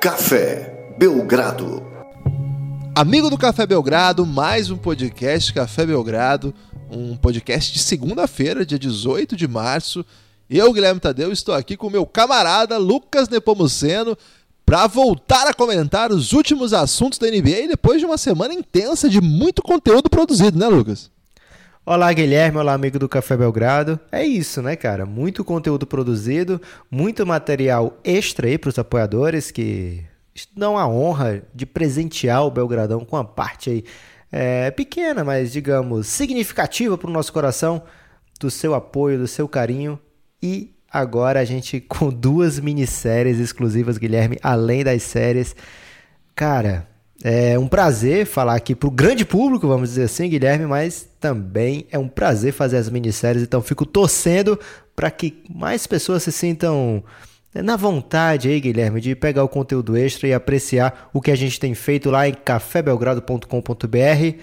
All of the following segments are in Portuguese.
Café Belgrado. Amigo do Café Belgrado, mais um podcast Café Belgrado, um podcast de segunda-feira, dia 18 de março. Eu, Guilherme Tadeu, estou aqui com meu camarada Lucas Nepomuceno para voltar a comentar os últimos assuntos da NBA depois de uma semana intensa de muito conteúdo produzido, né, Lucas? Olá, Guilherme. Olá, amigo do Café Belgrado. É isso, né, cara? Muito conteúdo produzido, muito material extra aí para os apoiadores que dão a honra de presentear o Belgradão com uma parte aí é, pequena, mas digamos significativa para o nosso coração do seu apoio, do seu carinho e agora a gente com duas minisséries exclusivas, Guilherme, além das séries. Cara, é um prazer falar aqui para o grande público, vamos dizer assim, Guilherme, mas também é um prazer fazer as minisséries, então fico torcendo para que mais pessoas se sintam né, na vontade aí, Guilherme, de pegar o conteúdo extra e apreciar o que a gente tem feito lá em cafébelgrado.com.br.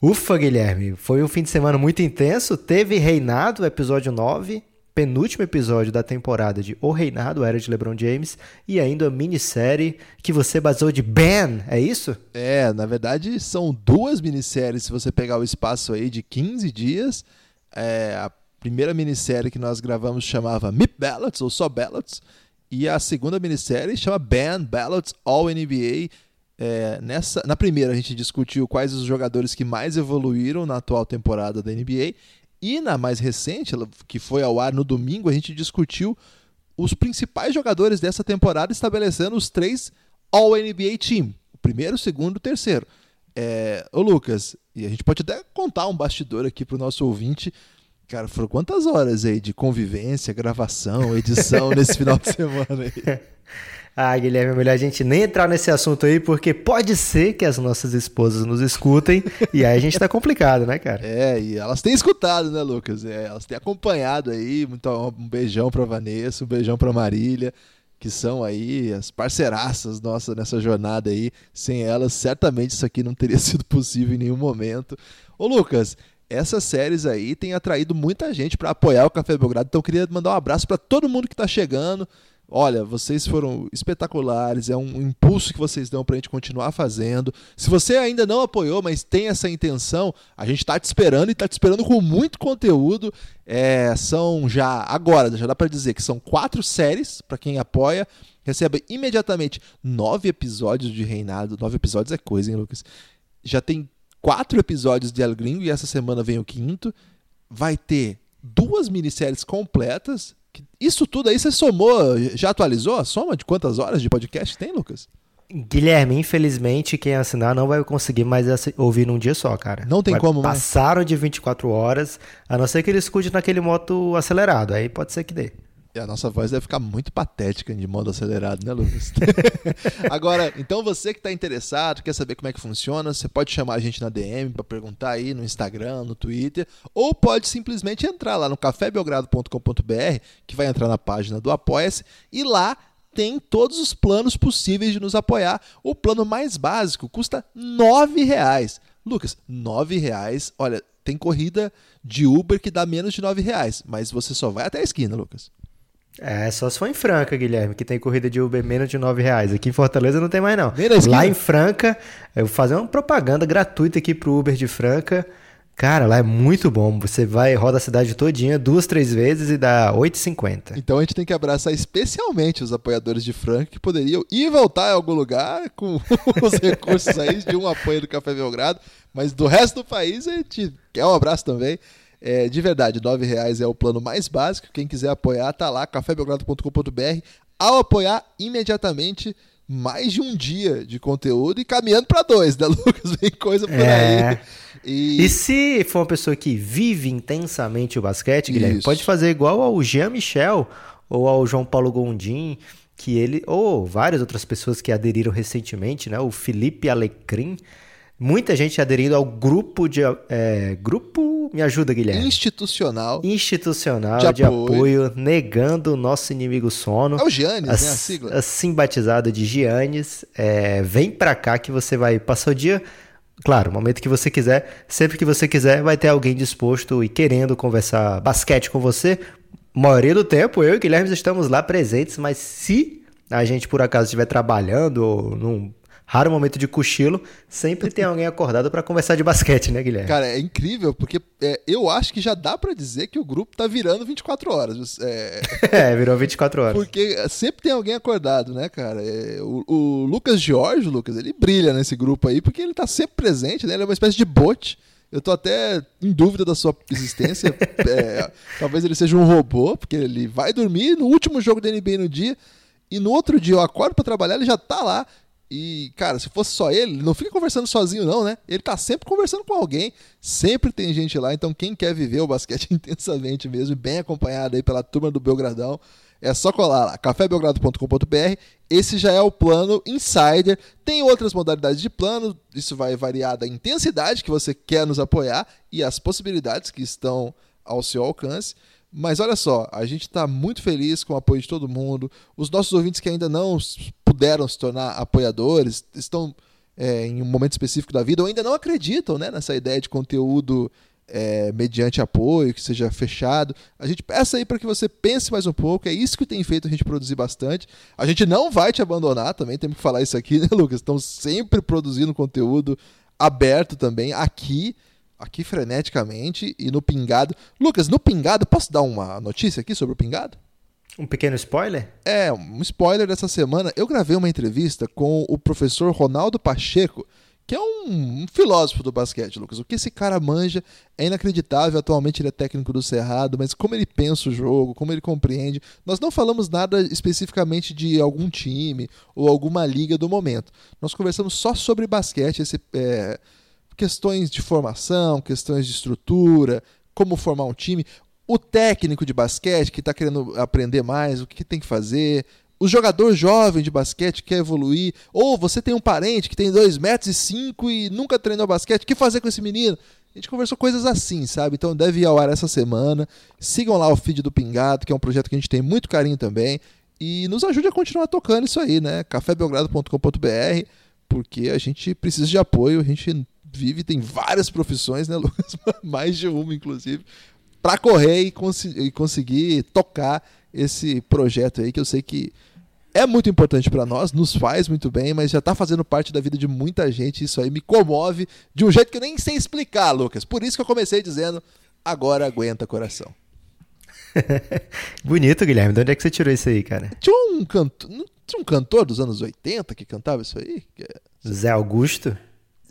Ufa, Guilherme, foi um fim de semana muito intenso. Teve Reinado, episódio 9, penúltimo episódio da temporada de O Reinado, Era de LeBron James, e ainda a minissérie que você basou de Ben, é isso? É, na verdade são duas minisséries, se você pegar o espaço aí de 15 dias. É, a primeira minissérie que nós gravamos chamava MIP Ballots, ou só Ballots, e a segunda minissérie chama Ben Ballots All NBA. É, nessa, na primeira a gente discutiu quais os jogadores que mais evoluíram na atual temporada da NBA e na mais recente, que foi ao ar no domingo, a gente discutiu os principais jogadores dessa temporada, estabelecendo os três All-NBA Team: o primeiro, o segundo e o terceiro. É, ô Lucas, e a gente pode até contar um bastidor aqui para o nosso ouvinte. Cara, foram quantas horas aí de convivência, gravação, edição nesse final de semana aí? Ah, Guilherme, é melhor a gente nem entrar nesse assunto aí, porque pode ser que as nossas esposas nos escutem e aí a gente tá complicado, né, cara? É, e elas têm escutado, né, Lucas? É, elas têm acompanhado aí. Muito, um beijão pra Vanessa, um beijão pra Marília, que são aí as parceiraças nossas nessa jornada aí. Sem elas, certamente isso aqui não teria sido possível em nenhum momento. Ô, Lucas, essas séries aí têm atraído muita gente para apoiar o Café Belgrado, então eu queria mandar um abraço para todo mundo que tá chegando olha, vocês foram espetaculares, é um impulso que vocês dão para a gente continuar fazendo. Se você ainda não apoiou, mas tem essa intenção, a gente está te esperando e está te esperando com muito conteúdo. É, são já, agora, já dá para dizer que são quatro séries para quem apoia. Recebe imediatamente nove episódios de Reinado. Nove episódios é coisa, hein, Lucas? Já tem quatro episódios de El Gringo e essa semana vem o quinto. Vai ter duas minisséries completas isso tudo aí você somou, já atualizou a soma de quantas horas de podcast tem, Lucas? Guilherme, infelizmente, quem assinar não vai conseguir mais ouvir num dia só, cara. Não tem vai, como mais. Passaram de 24 horas, a não ser que ele escute naquele moto acelerado, aí pode ser que dê. E a nossa voz deve ficar muito patética de modo acelerado, né, Lucas? Agora, então você que está interessado, quer saber como é que funciona, você pode chamar a gente na DM para perguntar aí no Instagram, no Twitter, ou pode simplesmente entrar lá no cafébelgrado.com.br, que vai entrar na página do Apoia-se, e lá tem todos os planos possíveis de nos apoiar. O plano mais básico custa R$ reais. Lucas, R$ reais, olha, tem corrida de Uber que dá menos de R$ reais, mas você só vai até a esquina, Lucas. É, só se for em Franca, Guilherme, que tem corrida de Uber menos de 9 reais. Aqui em Fortaleza não tem mais, não. Lá em Franca, eu vou fazer uma propaganda gratuita aqui pro Uber de Franca. Cara, lá é muito bom. Você vai, roda a cidade todinha duas, três vezes e dá 8,50. Então a gente tem que abraçar especialmente os apoiadores de Franca que poderiam ir voltar em algum lugar com os recursos aí de um apoio do Café Belgrado. Mas do resto do país a gente quer um abraço também. É, de verdade, R$ reais é o plano mais básico. Quem quiser apoiar, tá lá, cafébelgrado.com.br. Ao apoiar, imediatamente mais de um dia de conteúdo e caminhando para dois, né, Lucas? Vem coisa por é. aí. E... e... se for uma pessoa que vive intensamente o basquete, Guilherme, Isso. pode fazer igual ao Jean Michel ou ao João Paulo Gondim, que ele, ou várias outras pessoas que aderiram recentemente, né? O Felipe Alecrim Muita gente aderindo ao grupo de. É, grupo. Me ajuda, Guilherme. Institucional. Institucional de, de apoio. apoio. negando o nosso inimigo sono. É o Giannis, a, né? A sigla. Assim batizado de Giannis. É, vem pra cá que você vai passar o dia. Claro, no momento que você quiser, sempre que você quiser, vai ter alguém disposto e querendo conversar basquete com você. A maioria do tempo, eu e Guilherme estamos lá presentes, mas se a gente por acaso estiver trabalhando ou num raro momento de cochilo, sempre tem alguém acordado para conversar de basquete, né, Guilherme? Cara, é incrível, porque é, eu acho que já dá para dizer que o grupo tá virando 24 horas. É, é virou 24 horas. Porque sempre tem alguém acordado, né, cara? É, o, o, Lucas Jorge, Lucas, ele brilha nesse grupo aí, porque ele tá sempre presente, né? Ele é uma espécie de bot. Eu tô até em dúvida da sua existência. é, talvez ele seja um robô, porque ele vai dormir no último jogo da NBA no dia, e no outro dia eu acordo para trabalhar, ele já tá lá e, cara, se fosse só ele, não fica conversando sozinho, não, né? Ele tá sempre conversando com alguém, sempre tem gente lá. Então, quem quer viver o basquete intensamente mesmo, bem acompanhado aí pela turma do Belgradão, é só colar lá, cafébelgrado.com.br. Esse já é o plano Insider. Tem outras modalidades de plano, isso vai variar da intensidade que você quer nos apoiar e as possibilidades que estão ao seu alcance. Mas olha só, a gente está muito feliz com o apoio de todo mundo. Os nossos ouvintes que ainda não puderam se tornar apoiadores estão é, em um momento específico da vida ou ainda não acreditam né, nessa ideia de conteúdo é, mediante apoio, que seja fechado. A gente peça aí para que você pense mais um pouco. É isso que tem feito a gente produzir bastante. A gente não vai te abandonar também, temos que falar isso aqui, né, Lucas? Estamos sempre produzindo conteúdo aberto também aqui aqui freneticamente e no Pingado. Lucas, no Pingado, posso dar uma notícia aqui sobre o Pingado? Um pequeno spoiler? É, um spoiler dessa semana. Eu gravei uma entrevista com o professor Ronaldo Pacheco, que é um, um, filósofo do basquete, Lucas. O que esse cara manja é inacreditável. Atualmente ele é técnico do Cerrado, mas como ele pensa o jogo, como ele compreende. Nós não falamos nada especificamente de algum time ou alguma liga do momento. Nós conversamos só sobre basquete. Esse. É, questões de formação, questões de estrutura, como formar um time, o técnico de basquete que está querendo aprender mais, o que tem que fazer, o jogador jovem de basquete que quer evoluir, ou você tem um parente que tem 2 metros e 5 e nunca treinou basquete, o que fazer com esse menino? A gente conversou coisas assim, sabe? Então deve ir ao ar essa semana. Sigam lá o feed do Pingado, que é um projeto que a gente tem muito carinho também. E nos ajude a continuar tocando isso aí, né? cafébelgrado.com.br, porque a gente precisa de apoio, a gente vive, tem várias profissões, né, Lucas? Mais de uma, inclusive, para correr e, cons e, conseguir tocar esse projeto aí, que eu sei que é muito importante para nós, nos faz muito bem, mas já está fazendo parte da vida de muita gente. Isso aí me comove de um jeito que eu nem sei explicar, Lucas. Por isso que eu comecei dizendo: agora aguenta coração. Bonito, Guilherme. De onde é que você tirou isso aí, cara? Tinha um cantor, tinha um cantor dos anos 80 que cantava isso aí? Zé Augusto?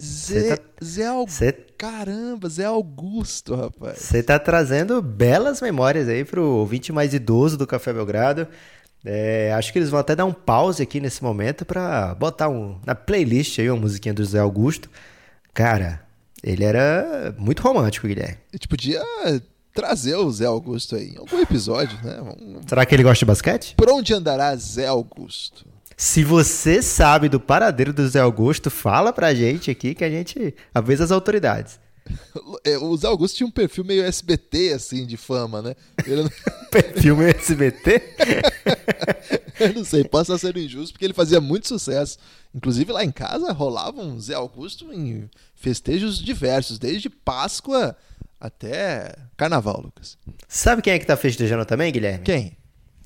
Zé, tá... Zé Augusto. Cê... Caramba, Zé Augusto, rapaz. Você tá trazendo belas memórias aí pro ouvinte mais idoso do Café Belgrado. É, acho que eles vão até dar um pause aqui nesse momento para botar um, na playlist aí uma musiquinha do Zé Augusto. Cara, ele era muito romântico, Guilherme. A gente podia trazer o Zé Augusto aí em algum episódio, né? Será que ele gosta de basquete? Por onde andará Zé Augusto? Se você sabe do paradeiro do Zé Augusto, fala pra gente aqui que a gente avisa as autoridades. É, o Zé Augusto tinha um perfil meio SBT, assim, de fama, né? Ele... perfil meio SBT? Eu não sei, posso estar sendo injusto, porque ele fazia muito sucesso. Inclusive lá em casa rolava um Zé Augusto em festejos diversos, desde Páscoa até Carnaval, Lucas. Sabe quem é que tá festejando também, Guilherme? Quem?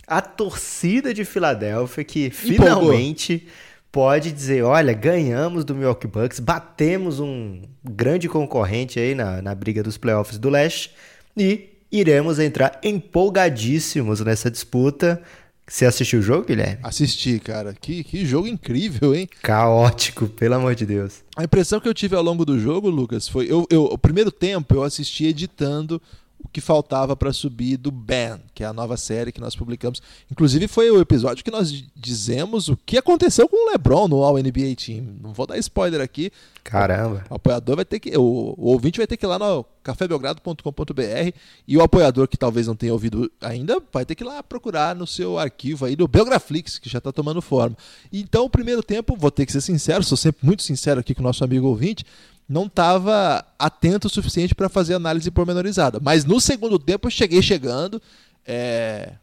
A torcida de Filadélfia que finalmente pode dizer, olha, ganhamos do Milwaukee Bucks, batemos um grande concorrente aí na, na briga dos playoffs do leste e iremos entrar empolgadíssimos nessa disputa. Você assistiu o jogo, Guilherme? Assisti, cara. Que, que jogo incrível, hein? Caótico, pelo amor de Deus. A impressão que eu tive ao longo do jogo, Lucas, foi. Eu, eu, o primeiro tempo eu assisti editando o que faltava para subir do Ben, que é a nova série que nós publicamos. Inclusive foi o episódio que nós dizemos o que aconteceu com o LeBron no All NBA Team. Não vou dar spoiler aqui. Caramba. O, apoiador vai ter que, o, o ouvinte vai ter que ir lá no cafébelgrado.com.br e o apoiador que talvez não tenha ouvido ainda vai ter que ir lá procurar no seu arquivo aí do Belgraflix, que já está tomando forma. Então, o primeiro tempo, vou ter que ser sincero, sou sempre muito sincero aqui com o nosso amigo ouvinte, não estava atento o suficiente para fazer análise pormenorizada. Mas no segundo tempo eu cheguei chegando. É...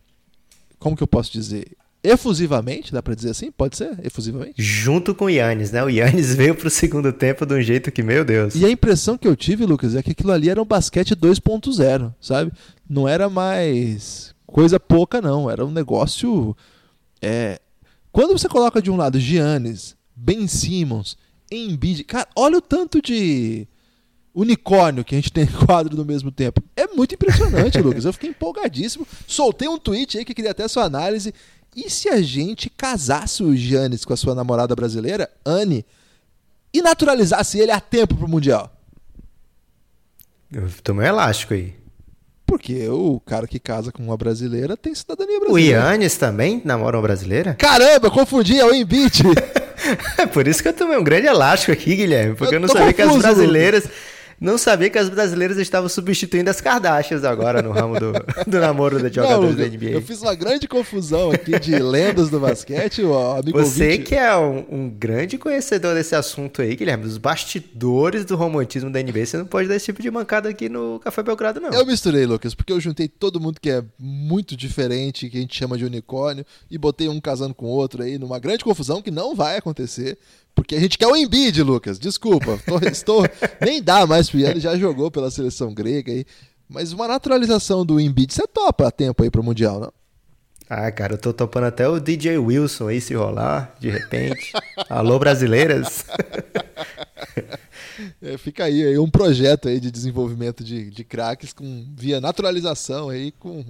Como que eu posso dizer? Efusivamente, dá para dizer assim? Pode ser? Efusivamente? Junto com o Yannis, né? O Yannis veio pro segundo tempo de um jeito que, meu Deus. E a impressão que eu tive, Lucas, é que aquilo ali era um basquete 2.0, sabe? Não era mais coisa pouca, não. Era um negócio. É, Quando você coloca de um lado Giannis, Ben Simmons, Embiid, cara, olha o tanto de unicórnio que a gente tem em quadro no mesmo tempo. É muito impressionante, Lucas. Eu fiquei empolgadíssimo. Soltei um tweet aí que queria até sua análise. E se a gente casasse o Giannis com a sua namorada brasileira, Anne, e naturalizasse ele a tempo pro Mundial? Eu tomei um elástico aí. Porque o cara que casa com uma brasileira tem cidadania O brasileira. Yannis também namora uma brasileira? Caramba, confundi, é o Embiid. É por isso que eu tomei um grande elástico aqui, Guilherme. Porque eu, Eu não sabia que as confuso, brasileiras. Não sabia que as brasileiras estavam substituindo as Kardashians agora no ramo do, do namoro de jogadores da NBA. eu fiz uma grande confusão aqui de lendas do basquete, o amigo Você ouvinte- que é um, um grande conhecedor desse assunto aí, Guilherme, dos bastidores do romantismo da NBA, você não pode dar esse tipo de mancada aqui no Café Belgrado, não. Eu misturei, Lucas, porque eu juntei todo mundo que é muito diferente, que a gente chama de unicórnio, e botei um casando com o outro aí numa grande confusão que não vai acontecer, porque a gente quer o Embiid, Lucas. Desculpa, tô- estou nem dá mais pro ele já jogou pela seleção grega aí. Mas uma naturalização do Embiid, você topa a tempo aí pro Mundial, não? Ah, cara, eu tô topando até o DJ Wilson aí se rolar, de repente. Alô, brasileiras. É, fica aí, aí um projeto aí de desenvolvimento de, de craques com via naturalização aí com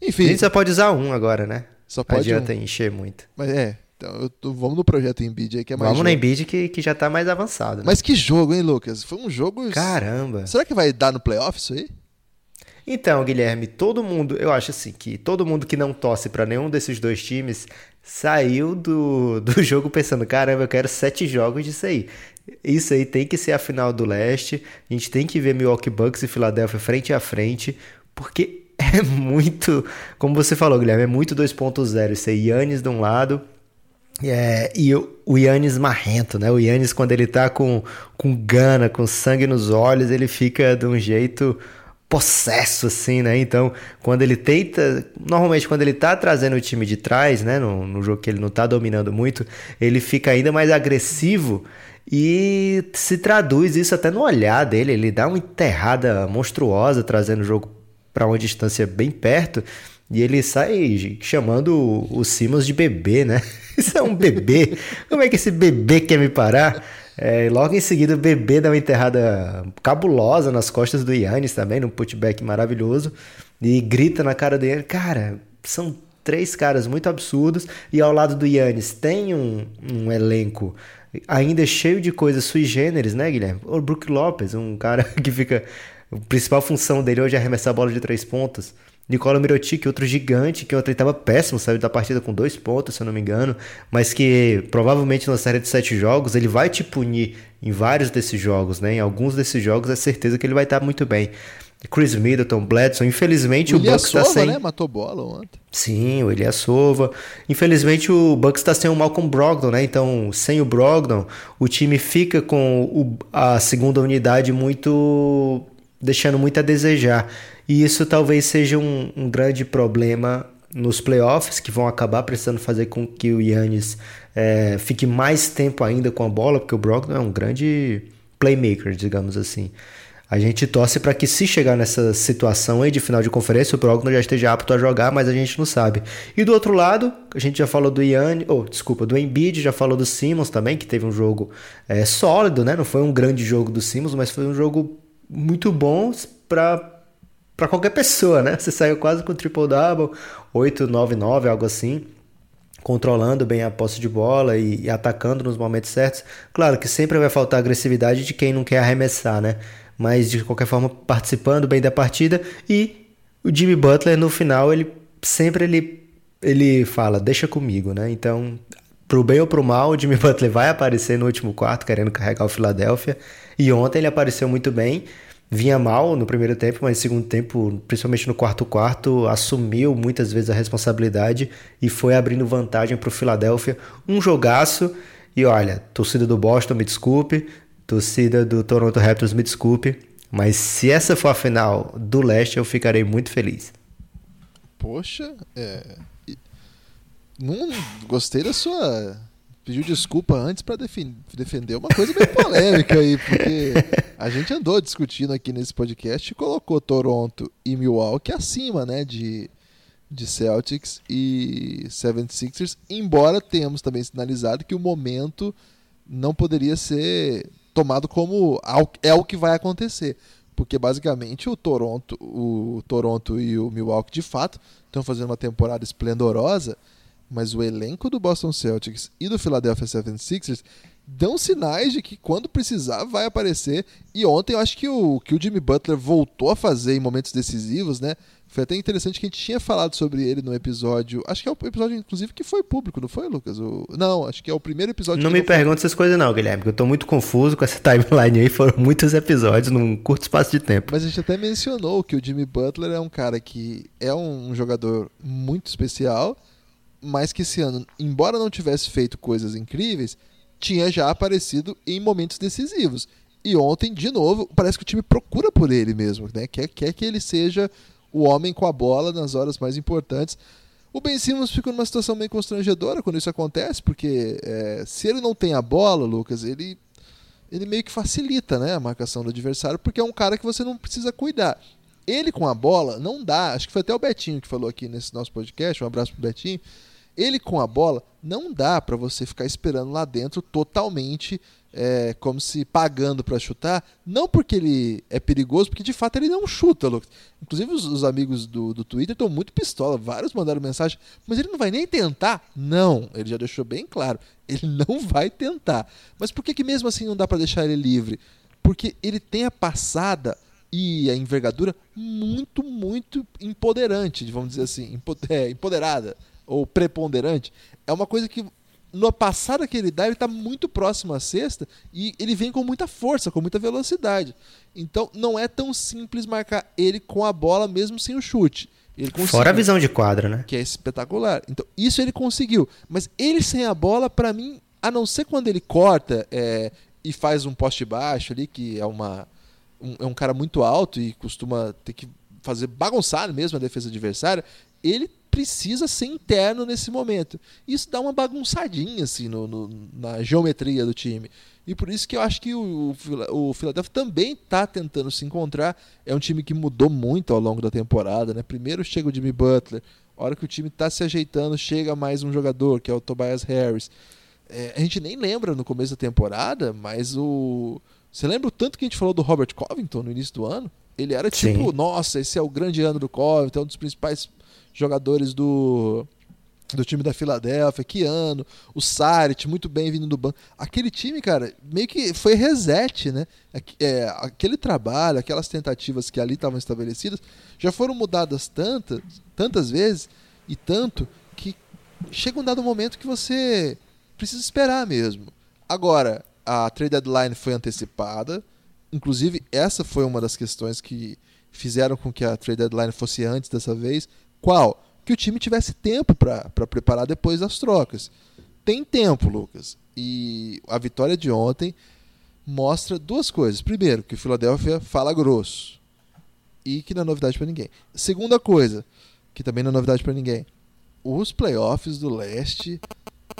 A enfim gente só pode usar um agora, né? Só Não pode adianta um. encher muito. mas é então tô- vamos no projeto Embiid aí que é mais Vamos no jogo. Embiid que, que já tá mais avançado. Né? mas que jogo hein Lucas foi um jogo Caramba. será que vai dar no playoff isso aí Então, Guilherme, todo mundo, eu acho assim, que todo mundo que não torce pra nenhum desses dois times saiu do, do jogo pensando, caramba, eu quero sete jogos disso aí. Isso aí tem que ser a final do leste. A gente tem que ver Milwaukee Bucks e Philadelphia frente a frente, porque é muito, como você falou, Guilherme, é muito 2.0. Isso aí, Yannis de um lado, é, e o, Yannis marrento, né? O Yannis, quando ele tá com, com gana, com sangue nos olhos, ele fica de um jeito possesso, assim, né? Então, quando ele tenta. Normalmente, quando ele tá trazendo o time de trás, né? No, no jogo que ele não tá dominando muito, ele fica ainda mais agressivo e se traduz isso até no olhar dele. Ele dá uma enterrada monstruosa, trazendo o jogo para uma distância bem perto. E ele sai chamando o, Simmons de bebê, né? Isso é um bebê. Como é que esse bebê quer me parar? É, logo em seguida, o bebê dá uma enterrada cabulosa nas costas do Yannis também, num putback maravilhoso. E grita na cara dele. Cara, são três caras muito absurdos. E ao lado do Yannis tem um, um elenco ainda cheio de coisas sui generis, né, Guilherme? O Brook Lopes, um cara que fica. A principal função dele hoje é arremessar a bola de três pontos. Nicola Mirotic, outro gigante, que ontem estava péssimo, saiu da partida com dois pontos, se eu não me engano, mas que provavelmente na série de sete jogos ele vai te punir em vários desses jogos, né? Em alguns desses jogos é certeza que ele vai estar muito bem. Chris Middleton, Bledson, infelizmente o o Bucks está Sova, sem. né matou bola ontem Sim, o Eliasova. Infelizmente o Bucks está sem o Malcolm Brogdon, né? Então, sem o Brogdon, o time fica com o- a segunda unidade muito deixando muito a desejar. E isso talvez seja um, um grande problema nos playoffs, que vão acabar precisando fazer com que o Yannis eh, fique mais tempo ainda com a bola, porque o Brogdon é um grande playmaker, digamos assim. A gente torce para que se chegar nessa situação aí de final de conferência, o Brogdon já esteja apto a jogar, mas a gente não sabe. E do outro lado, a gente já falou do Yannis, ou oh, desculpa, do Embiid, já falou do Simmons também, que teve um jogo é, sólido, né? Não foi um grande jogo do Simmons, mas foi um jogo muito bom para para qualquer pessoa, né? Você saiu quase com triple double, 8 9 9, algo assim controlando bem a posse de bola e, e, atacando nos momentos certos. Claro que sempre vai faltar agressividade de quem não quer arremessar, né? Mas de qualquer forma participando bem da partida e o Jimmy Butler no final ele sempre ele ele fala deixa comigo, né? Então pro bem ou pro mal o Jimmy Butler vai aparecer no último quarto querendo carregar o Philadelphia e ontem ele apareceu muito bem. Vinha mal no primeiro tempo, mas no segundo tempo, principalmente no quarto quarto, assumiu muitas vezes a responsabilidade e foi abrindo vantagem para o Philadelphia. Um jogaço. E olha, torcida do Boston, me desculpe, torcida do Toronto Raptors, me desculpe, mas se essa for a final do leste, eu ficarei muito feliz. Poxa, é... não gostei da sua pediu desculpa antes para defender uma coisa bem polêmica aí, porque a gente andou discutindo aqui nesse podcast e colocou Toronto e Milwaukee acima, né, de, de Celtics e 76ers, embora tenhamos também sinalizado que o momento não poderia ser tomado como é o que vai acontecer, porque basicamente o Toronto, o Toronto e o Milwaukee de fato estão fazendo uma temporada esplendorosa, mas o elenco do Boston Celtics e do Philadelphia 76ers dão sinais de que quando precisar vai aparecer. E ontem eu acho que o que o Jimmy Butler voltou a fazer em momentos decisivos, né? Foi até interessante que a gente tinha falado sobre ele no episódio. Acho que é o episódio, inclusive, que foi público, não foi, Lucas? O... Não, acho que é o primeiro episódio. Não me pergunte essas coisas, não, Guilherme, porque eu tô muito confuso com essa timeline aí. Foram muitos episódios num curto espaço de tempo. Mas a gente até mencionou que o Jimmy Butler é um cara que é um jogador muito especial, mas que esse ano, embora não tivesse feito coisas incríveis, tinha já aparecido em momentos decisivos. E ontem, de novo, parece que o time procura por ele mesmo, né? Quer, quer que ele seja o homem com a bola nas horas mais importantes. O Ben Simmons fica numa situação meio constrangedora quando isso acontece, porque é, se ele não tem a bola, Lucas, ele, ele meio que facilita né, a marcação do adversário, porque é um cara que você não precisa cuidar. Ele com a bola não dá, acho que foi até o Betinho que falou aqui nesse nosso podcast, um abraço pro Betinho. Ele com a bola não dá para você ficar esperando lá dentro totalmente é, como se pagando para chutar, não porque ele é perigoso, porque de fato ele não chuta, Lucas. Inclusive os, os amigos do, do Twitter estão muito pistola, vários mandaram mensagem, mas ele não vai nem tentar? Não, ele já deixou bem claro, ele não vai tentar. Mas por que, que mesmo assim não dá para deixar ele livre? Porque ele tem a passada e a envergadura muito, muito empoderante, vamos dizer assim, é, empoderada ou preponderante. É uma coisa que na passada que ele dá, ele está muito próximo à cesta e ele vem com muita força, com muita velocidade. Então não é tão simples marcar ele com a bola mesmo sem o chute. Fora a visão de quadra, né? Que é espetacular. Então isso ele conseguiu. Mas ele sem a bola, para mim, a não ser quando ele corta é, e faz um poste baixo ali, que é uma um, é um cara muito alto e costuma ter que fazer bagunçar mesmo a defesa adversária, ele precisa ser interno nesse momento. Isso dá uma bagunçadinha assim no, no, na geometria do time. E por isso que eu acho que o, o, Philadelphia também está tentando se encontrar. É um time que mudou muito ao longo da temporada. Né? Primeiro chega o Jimmy Butler, a hora que o time está se ajeitando, chega mais um jogador, que é o Tobias Harris. É, a gente nem lembra no começo da temporada, mas o. Você lembra o tanto que a gente falou do Robert Covington no início do ano? Ele era tipo, Sim. nossa, esse é o grande ano do Covington, é um dos principais jogadores do do time da Filadélfia, que ano, o Sarit, muito bem vindo do banco. Aquele time, cara, meio que foi reset, né? É, aquele trabalho, aquelas tentativas que ali estavam estabelecidas, já foram mudadas tantas, tantas vezes e tanto que chega um dado momento que você precisa esperar mesmo. Agora, a trade deadline foi antecipada, inclusive essa foi uma das questões que fizeram com que a trade deadline fosse antes dessa vez, qual? Que o time tivesse tempo para preparar depois das trocas. Tem tempo, Lucas. E a vitória de ontem mostra duas coisas. Primeiro, que o Philadelphia fala grosso e que não é novidade para ninguém. Segunda coisa, que também não é novidade para ninguém. Os playoffs do leste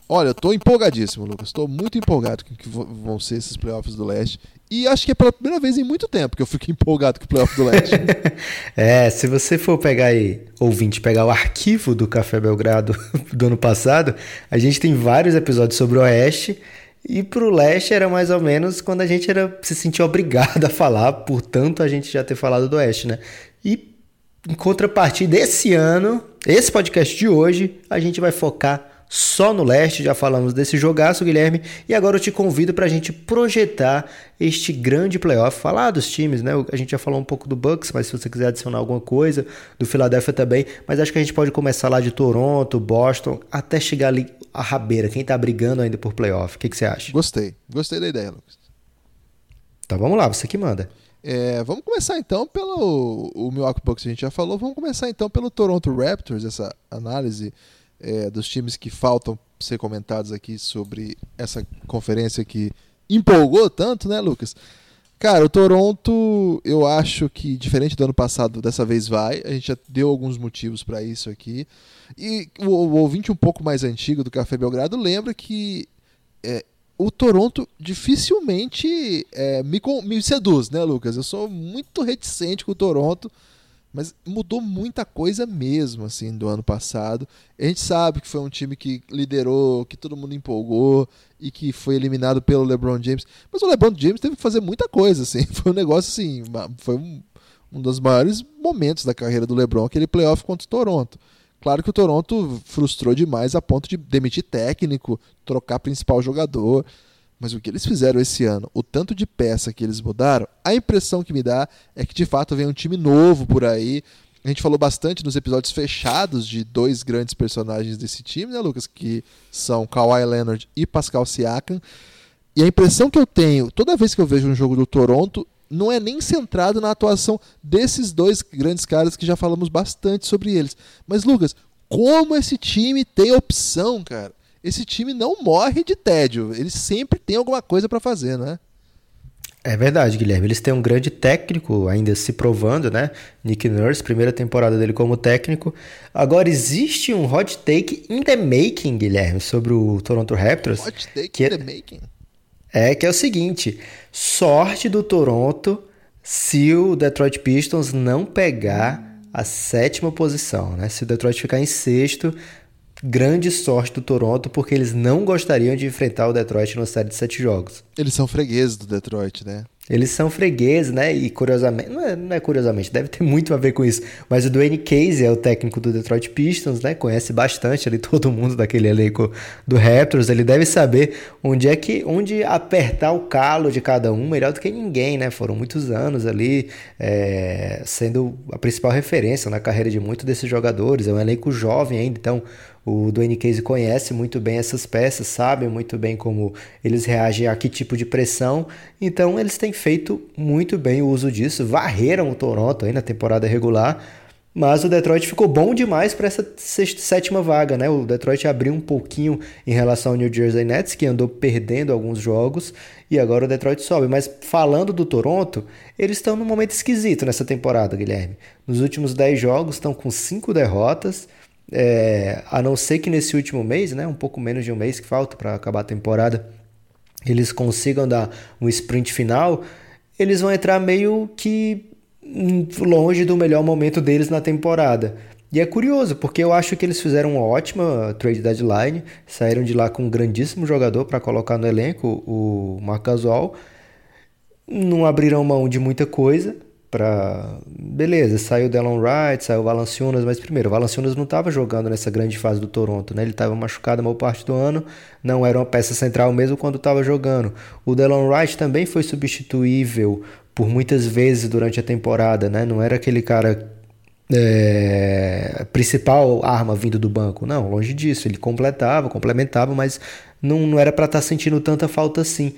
Olha, eu tô empolgadíssimo, Lucas. Estou muito empolgado com que vão ser esses playoffs do leste. E acho que é pela primeira vez em muito tempo que eu fico empolgado com o playoff do leste. é, se você for pegar aí, ouvinte, pegar o arquivo do Café Belgrado do ano passado, a gente tem vários episódios sobre o Oeste. E pro leste era mais ou menos quando a gente era, se sentia obrigado a falar, portanto a gente já ter falado do Oeste, né? E em contrapartida, esse ano, esse podcast de hoje, a gente vai focar só no leste, já falamos desse jogaço, Guilherme, e agora eu te convido para a gente projetar este grande playoff, falar dos times, né? A gente já falou um pouco do Bucks, mas se você quiser adicionar alguma coisa, do Philadelphia também, mas acho que a gente pode começar lá de Toronto, Boston, até chegar ali a rabeira, quem tá brigando ainda por playoff. O que, que você acha? Gostei, gostei da ideia, Lucas. Então vamos lá, você que manda. É, vamos começar então pelo o Milwaukee Bucks, a gente já falou, vamos começar então pelo Toronto Raptors, essa análise é, dos times que faltam ser comentados aqui sobre essa conferência que empolgou tanto, né, Lucas? Cara, o Toronto, eu acho que diferente do ano passado, dessa vez vai. A gente já deu alguns motivos para isso aqui. E o, o, ouvinte um pouco mais antigo do Café Belgrado lembra que é, o Toronto dificilmente é, me, me seduz, né, Lucas? Eu sou muito reticente com o Toronto Mas mudou muita coisa mesmo, assim, do ano passado. A gente sabe que foi um time que liderou, que todo mundo empolgou e que foi eliminado pelo LeBron James. Mas o LeBron James teve que fazer muita coisa, assim. Foi um negócio, assim, foi um, um dos maiores momentos da carreira do LeBron, aquele playoff contra o Toronto. Claro que o Toronto frustrou demais a ponto de demitir técnico, trocar principal jogador. Mas o que eles fizeram esse ano, o tanto de peça que eles mudaram, a impressão que me dá é que de fato vem um time novo por aí. A gente falou bastante nos episódios fechados de dois grandes personagens desse time, né, Lucas? Que são Kawhi Leonard e Pascal Siakam. E a impressão que eu tenho, toda vez que eu vejo um jogo do Toronto, não é nem centrado na atuação desses dois grandes caras que já falamos bastante sobre eles. Mas, Lucas, como esse time tem opção, cara? Esse time não morre de tédio. Ele sempre tem alguma coisa para fazer, né? É verdade, Guilherme. Eles têm um grande técnico ainda se provando, né? Nick Nurse, primeira temporada dele como técnico. Agora, existe um hot take in the making, Guilherme, sobre o Toronto Raptors. Hot take que in é, the making? É que é o seguinte: sorte do Toronto se o Detroit Pistons não pegar a sétima posição, né? Se o Detroit ficar em sexto, grande sorte do Toronto, porque eles não gostariam de enfrentar o Detroit numa série de sete jogos. Eles são fregueses do Detroit, né? Eles são fregueses, né? E curiosamente, não é, não é, curiosamente, deve ter muito a ver com isso. Mas o Dwayne Casey é o técnico do Detroit Pistons, né? Conhece bastante ali todo mundo daquele elenco do Raptors. Ele deve saber onde é que, onde apertar o calo de cada um melhor do que ninguém, né? Foram muitos anos ali é, sendo a principal referência na carreira de muitos desses jogadores. É um elenco jovem ainda, então o Dwayne Casey conhece muito bem essas peças, sabe muito bem como eles reagem a que tipo de pressão, então eles têm feito muito bem o uso disso, varreram o Toronto aí na temporada regular, mas o Detroit ficou bom demais para essa sexta, sétima vaga, né? O Detroit abriu um pouquinho em relação ao New Jersey Nets, que andou perdendo alguns jogos, e agora o Detroit sobe. Mas falando do Toronto, eles estão num momento esquisito nessa temporada, Guilherme. Nos últimos 10 jogos estão com 5 derrotas, é, a não ser que nesse último mês, né, um pouco menos de um mês que falta para acabar a temporada, eles consigam dar um sprint final, eles vão entrar meio que longe do melhor momento deles na temporada. E é curioso, porque eu acho que eles fizeram uma ótima trade deadline, saíram de lá com um grandíssimo jogador para colocar no elenco, o Marc não abriram mão de muita coisa, para beleza, saiu Delon Wright, saiu Valanciunas, mas primeiro, o Valanciunas não estava jogando nessa grande fase do Toronto, né? Ele estava machucado a maior parte do ano, não era uma peça central mesmo quando estava jogando. O Delon Wright também foi substituível por muitas vezes durante a temporada, né? Não era aquele cara é, principal arma vindo do banco. Não, longe disso. Ele completava, complementava, mas não, não era para estar tá sentindo tanta falta assim.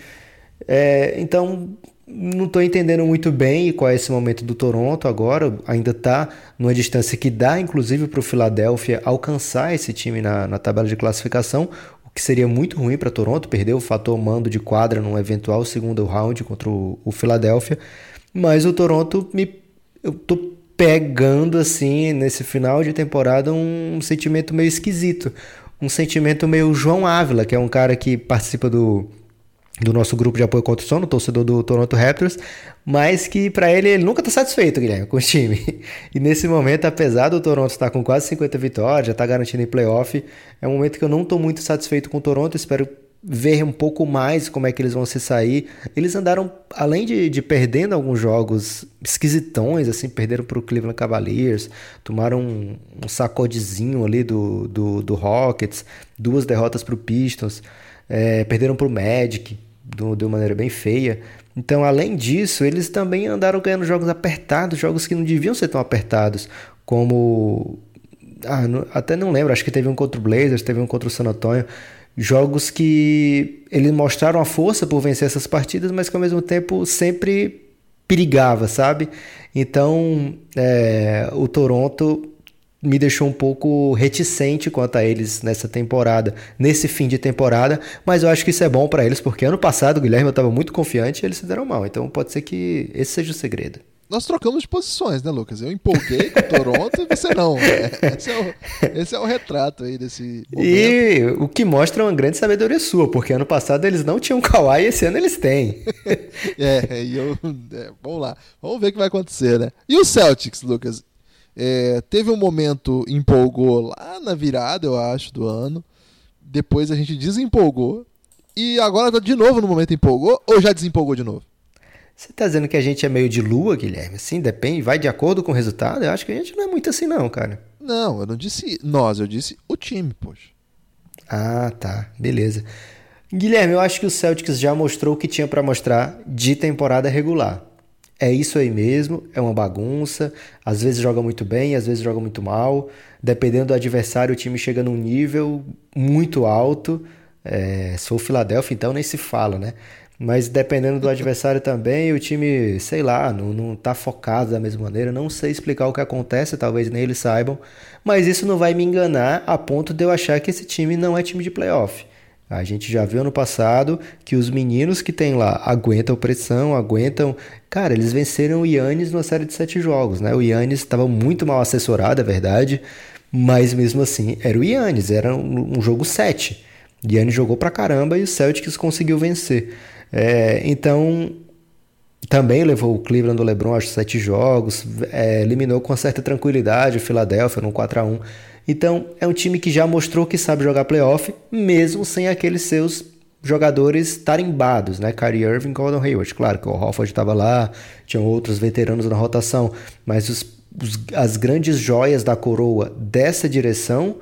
É, então, não estou entendendo muito bem qual é esse momento do Toronto agora. Ainda está numa distância que dá, inclusive, para o Philadelphia alcançar esse time na, na tabela de classificação, o que seria muito ruim para Toronto, perder o fator mando de quadra num eventual segundo round contra o, o Philadelphia. Mas o Toronto me. Eu tô pegando assim nesse final de temporada um sentimento meio esquisito. Um sentimento meio João Ávila, que é um cara que participa do do nosso grupo de apoio contra o sono, torcedor do Toronto Raptors, mas que para ele ele nunca está satisfeito, Guilherme, com o time. E nesse momento, apesar do Toronto estar com quase 50 vitórias, já está garantindo em playoff, é um momento que eu não estou muito satisfeito com o Toronto, espero ver um pouco mais como é que eles vão se sair. Eles andaram, além de, de perdendo alguns jogos esquisitões, assim, perderam para o Cleveland Cavaliers, tomaram um, um sacodezinho ali do, do, do Rockets, duas derrotas para o Pistons, é, perderam para o Magic, do, de uma maneira bem feia. Então, além disso, eles também andaram ganhando jogos apertados, jogos que não deviam ser tão apertados, como. Ah, não, até não lembro, acho que teve um contra o Blazers, teve um contra o San Antonio. Jogos que eles mostraram a força por vencer essas partidas, mas que ao mesmo tempo sempre perigava, sabe? Então, é, o Toronto me deixou um pouco reticente quanto a eles nessa temporada, nesse fim de temporada, mas eu acho que isso é bom para eles, porque ano passado o Guilherme estava muito confiante e eles se deram mal, então pode ser que esse seja o segredo. Nós trocamos de posições, né, Lucas? Eu empolguei com o Toronto e você não. É, esse, é o, esse é o retrato aí desse momento. E o que mostra uma grande sabedoria sua, porque ano passado eles não tinham Kawhi e esse ano eles têm. é, e eu. É, vamos lá. Vamos ver o que vai acontecer, né? E o Celtics, Lucas? É, teve um momento empolgou lá na virada, eu acho, do ano. Depois a gente desempolgou. E agora tá de novo no momento empolgou ou já desempolgou de novo? Você tá dizendo que a gente é meio de lua, Guilherme? Sim, depende, vai de acordo com o resultado? Eu acho que a gente não é muito assim, não, cara. Não, eu não disse nós, eu disse o time, poxa. Ah, tá, beleza. Guilherme, eu acho que o Celtics já mostrou o que tinha para mostrar de temporada regular. É isso aí mesmo, é uma bagunça. Às vezes joga muito bem, às vezes joga muito mal. Dependendo do adversário, o time chega num nível muito alto. É, o Philadelphia, então nem se fala, né? Mas dependendo do adversário também, o time, sei lá, não, não tá focado da mesma maneira. Não sei explicar o que acontece, talvez nem eles saibam. Mas isso não vai me enganar a ponto de eu achar que esse time não é time de playoff. A gente já viu ano passado que os meninos que tem lá aguentam pressão, aguentam. Cara, eles venceram o Yannis numa série de sete jogos, né? O Yannis estava muito mal assessorado, é verdade, mas mesmo assim era o Yannis, era um, um jogo sete. Yannis jogou pra caramba e o Celtics conseguiu vencer. É, então, também levou o Cleveland do LeBron acho sete jogos, é, eliminou com certa tranquilidade o Philadelphia no 4 a 1 então, é um time que já mostrou que sabe jogar playoff, mesmo sem aqueles seus jogadores tarimbados, né? Kyrie Irving Gordon Hayward. Claro que o Hofford estava lá, tinham outros veteranos na rotação, mas os, os, as grandes joias da coroa dessa direção,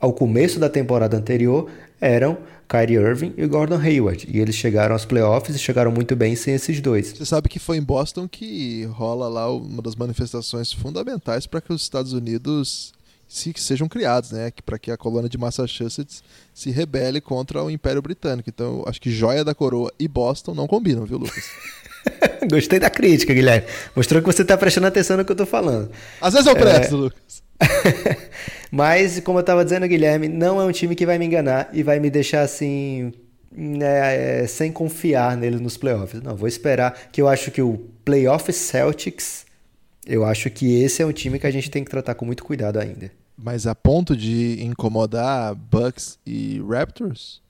ao começo da temporada anterior, eram Kyrie Irving e Gordon Hayward. E eles chegaram aos playoffs e chegaram muito bem sem esses dois. Você sabe que foi em Boston que rola lá uma das manifestações fundamentais para que os Estados Unidos se, que sejam criados, né? Para que a colônia de Massachusetts se rebele contra o Império Britânico. Então, acho que Joia da Coroa e Boston não combinam, viu, Lucas? Gostei da crítica, Guilherme. Mostrou que você está prestando atenção no que eu estou falando. Às vezes eu presto, é... Lucas. Mas, como eu estava dizendo, Guilherme, não é um time que vai me enganar e vai me deixar assim. Né, é, sem confiar neles nos playoffs. Não, vou esperar que eu acho que o Playoff Celtics. Eu acho que esse é um time que a gente tem que tratar com muito cuidado ainda. Mas a ponto de incomodar Bucks e Raptors?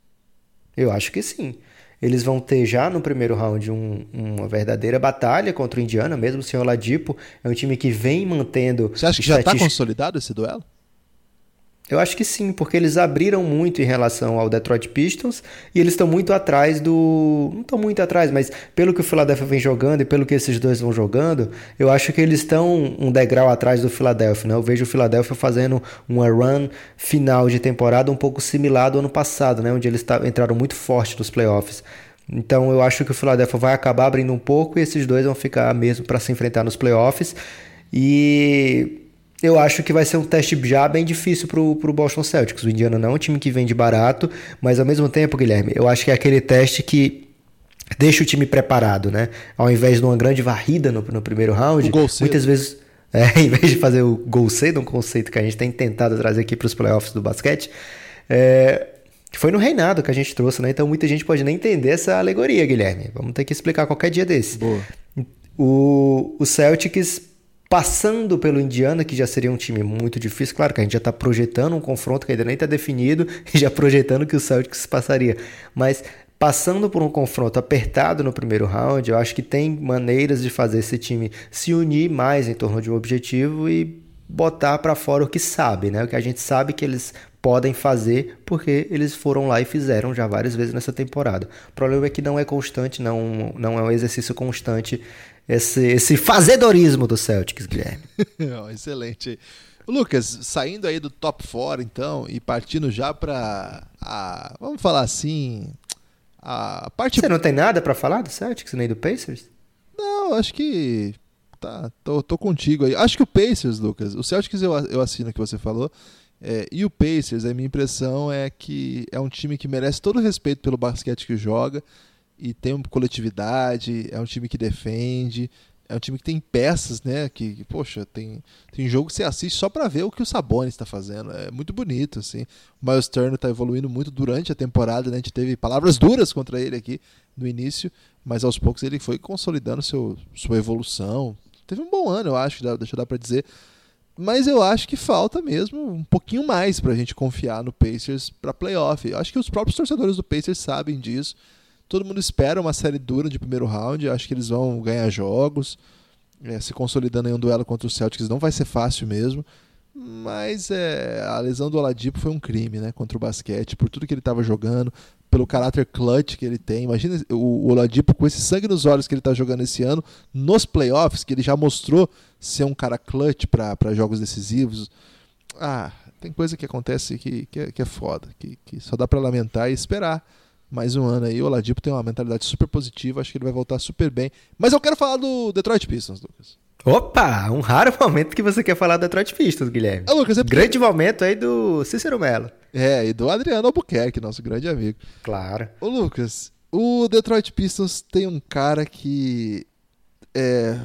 Eu acho que sim. Eles vão ter já no primeiro round um, uma verdadeira batalha contra o Indiana, mesmo sem o Ladipo. É um time que vem mantendo. Você acha que já está consolidado esse duelo? Eu acho que sim, porque eles abriram muito em relação ao Detroit Pistons e eles estão muito atrás do. Não estão muito atrás, mas pelo que o Philadelphia vem jogando e pelo que esses dois vão jogando, eu acho que eles estão um degrau atrás do Philadelphia. Né? Eu vejo o Philadelphia fazendo uma run final de temporada um pouco similar do ano passado, né? onde eles entraram muito forte nos playoffs. Então eu acho que o Philadelphia vai acabar abrindo um pouco e esses dois vão ficar mesmo para se enfrentar nos playoffs. E eu acho que vai ser um teste já bem difícil pro, pro Boston Celtics. O Indiana não é um time que vende barato, mas ao mesmo tempo, Guilherme, eu acho que é aquele teste que deixa o time preparado, né? Ao invés de uma grande varrida no, no primeiro round, muitas vezes, é, em vez de fazer o gol cedo, um conceito que a gente tem tentado trazer aqui para os playoffs do basquete, é, foi no reinado que a gente trouxe, né? Então muita gente pode nem entender essa alegoria, Guilherme. Vamos ter que explicar qualquer dia desse. Boa. O, o Celtics passando pelo Indiana, que já seria um time muito difícil. Claro que a gente já está projetando um confronto que ainda nem está definido e já projetando que o Celtics passaria. Mas passando por um confronto apertado no primeiro round, eu acho que tem maneiras de fazer esse time se unir mais em torno de um objetivo e botar para fora o que sabe, né? O que a gente sabe que eles podem fazer porque eles foram lá e fizeram já várias vezes nessa temporada. O problema é que não é constante, não, não é um exercício constante esse, esse fazedorismo do Celtics, Guilherme. Excelente. Lucas, saindo aí do top 4 então e partindo já para a, vamos falar assim, a parte Você não tem nada para falar do Celtics nem do Pacers? Não, acho que tá, tô, tô contigo aí. Acho que o Pacers, Lucas, o Celtics eu, eu assino o que você falou. É, e o Pacers, a minha impressão é que é um time que merece todo o respeito pelo basquete que joga e tem uma coletividade, é um time que defende, é um time que tem peças, né? Que, que poxa, tem, tem jogo que você assiste só para ver o que o Sabonis está fazendo. É muito bonito, assim. O Miles Turner está evoluindo muito durante a temporada, né? A gente teve palavras duras contra ele aqui no início, mas aos poucos ele foi consolidando seu, sua evolução. Teve um bom ano, eu acho, deixa eu dar para dizer. Mas eu acho que falta mesmo um pouquinho mais para a gente confiar no Pacers para playoff. Eu acho que os próprios torcedores do Pacers sabem disso. Todo mundo espera uma série dura de primeiro round. Acho que eles vão ganhar jogos. é, se consolidando em um duelo contra o Celtics não vai ser fácil mesmo. Mas é, a lesão do Oladipo foi um crime, né, contra o basquete, por tudo que ele estava jogando, pelo caráter clutch que ele tem. Imagina o, Oladipo com esse sangue nos olhos que ele está jogando esse ano, nos playoffs, que ele já mostrou ser um cara clutch para jogos decisivos. Ah, tem coisa que acontece que, que, é, que é foda, que, que só dá para lamentar e esperar mais um ano aí. O Oladipo tem uma mentalidade super positiva, acho que ele vai voltar super bem. Mas eu quero falar do Detroit Pistons, Lucas. Opa, um raro momento que você quer falar do Detroit Pistons, Guilherme. É, Lucas, é porque... Grande momento aí do Cícero Mello. É, e do Adriano Albuquerque, nosso grande amigo. Claro. Ô, Lucas, o Detroit Pistons tem um cara que é,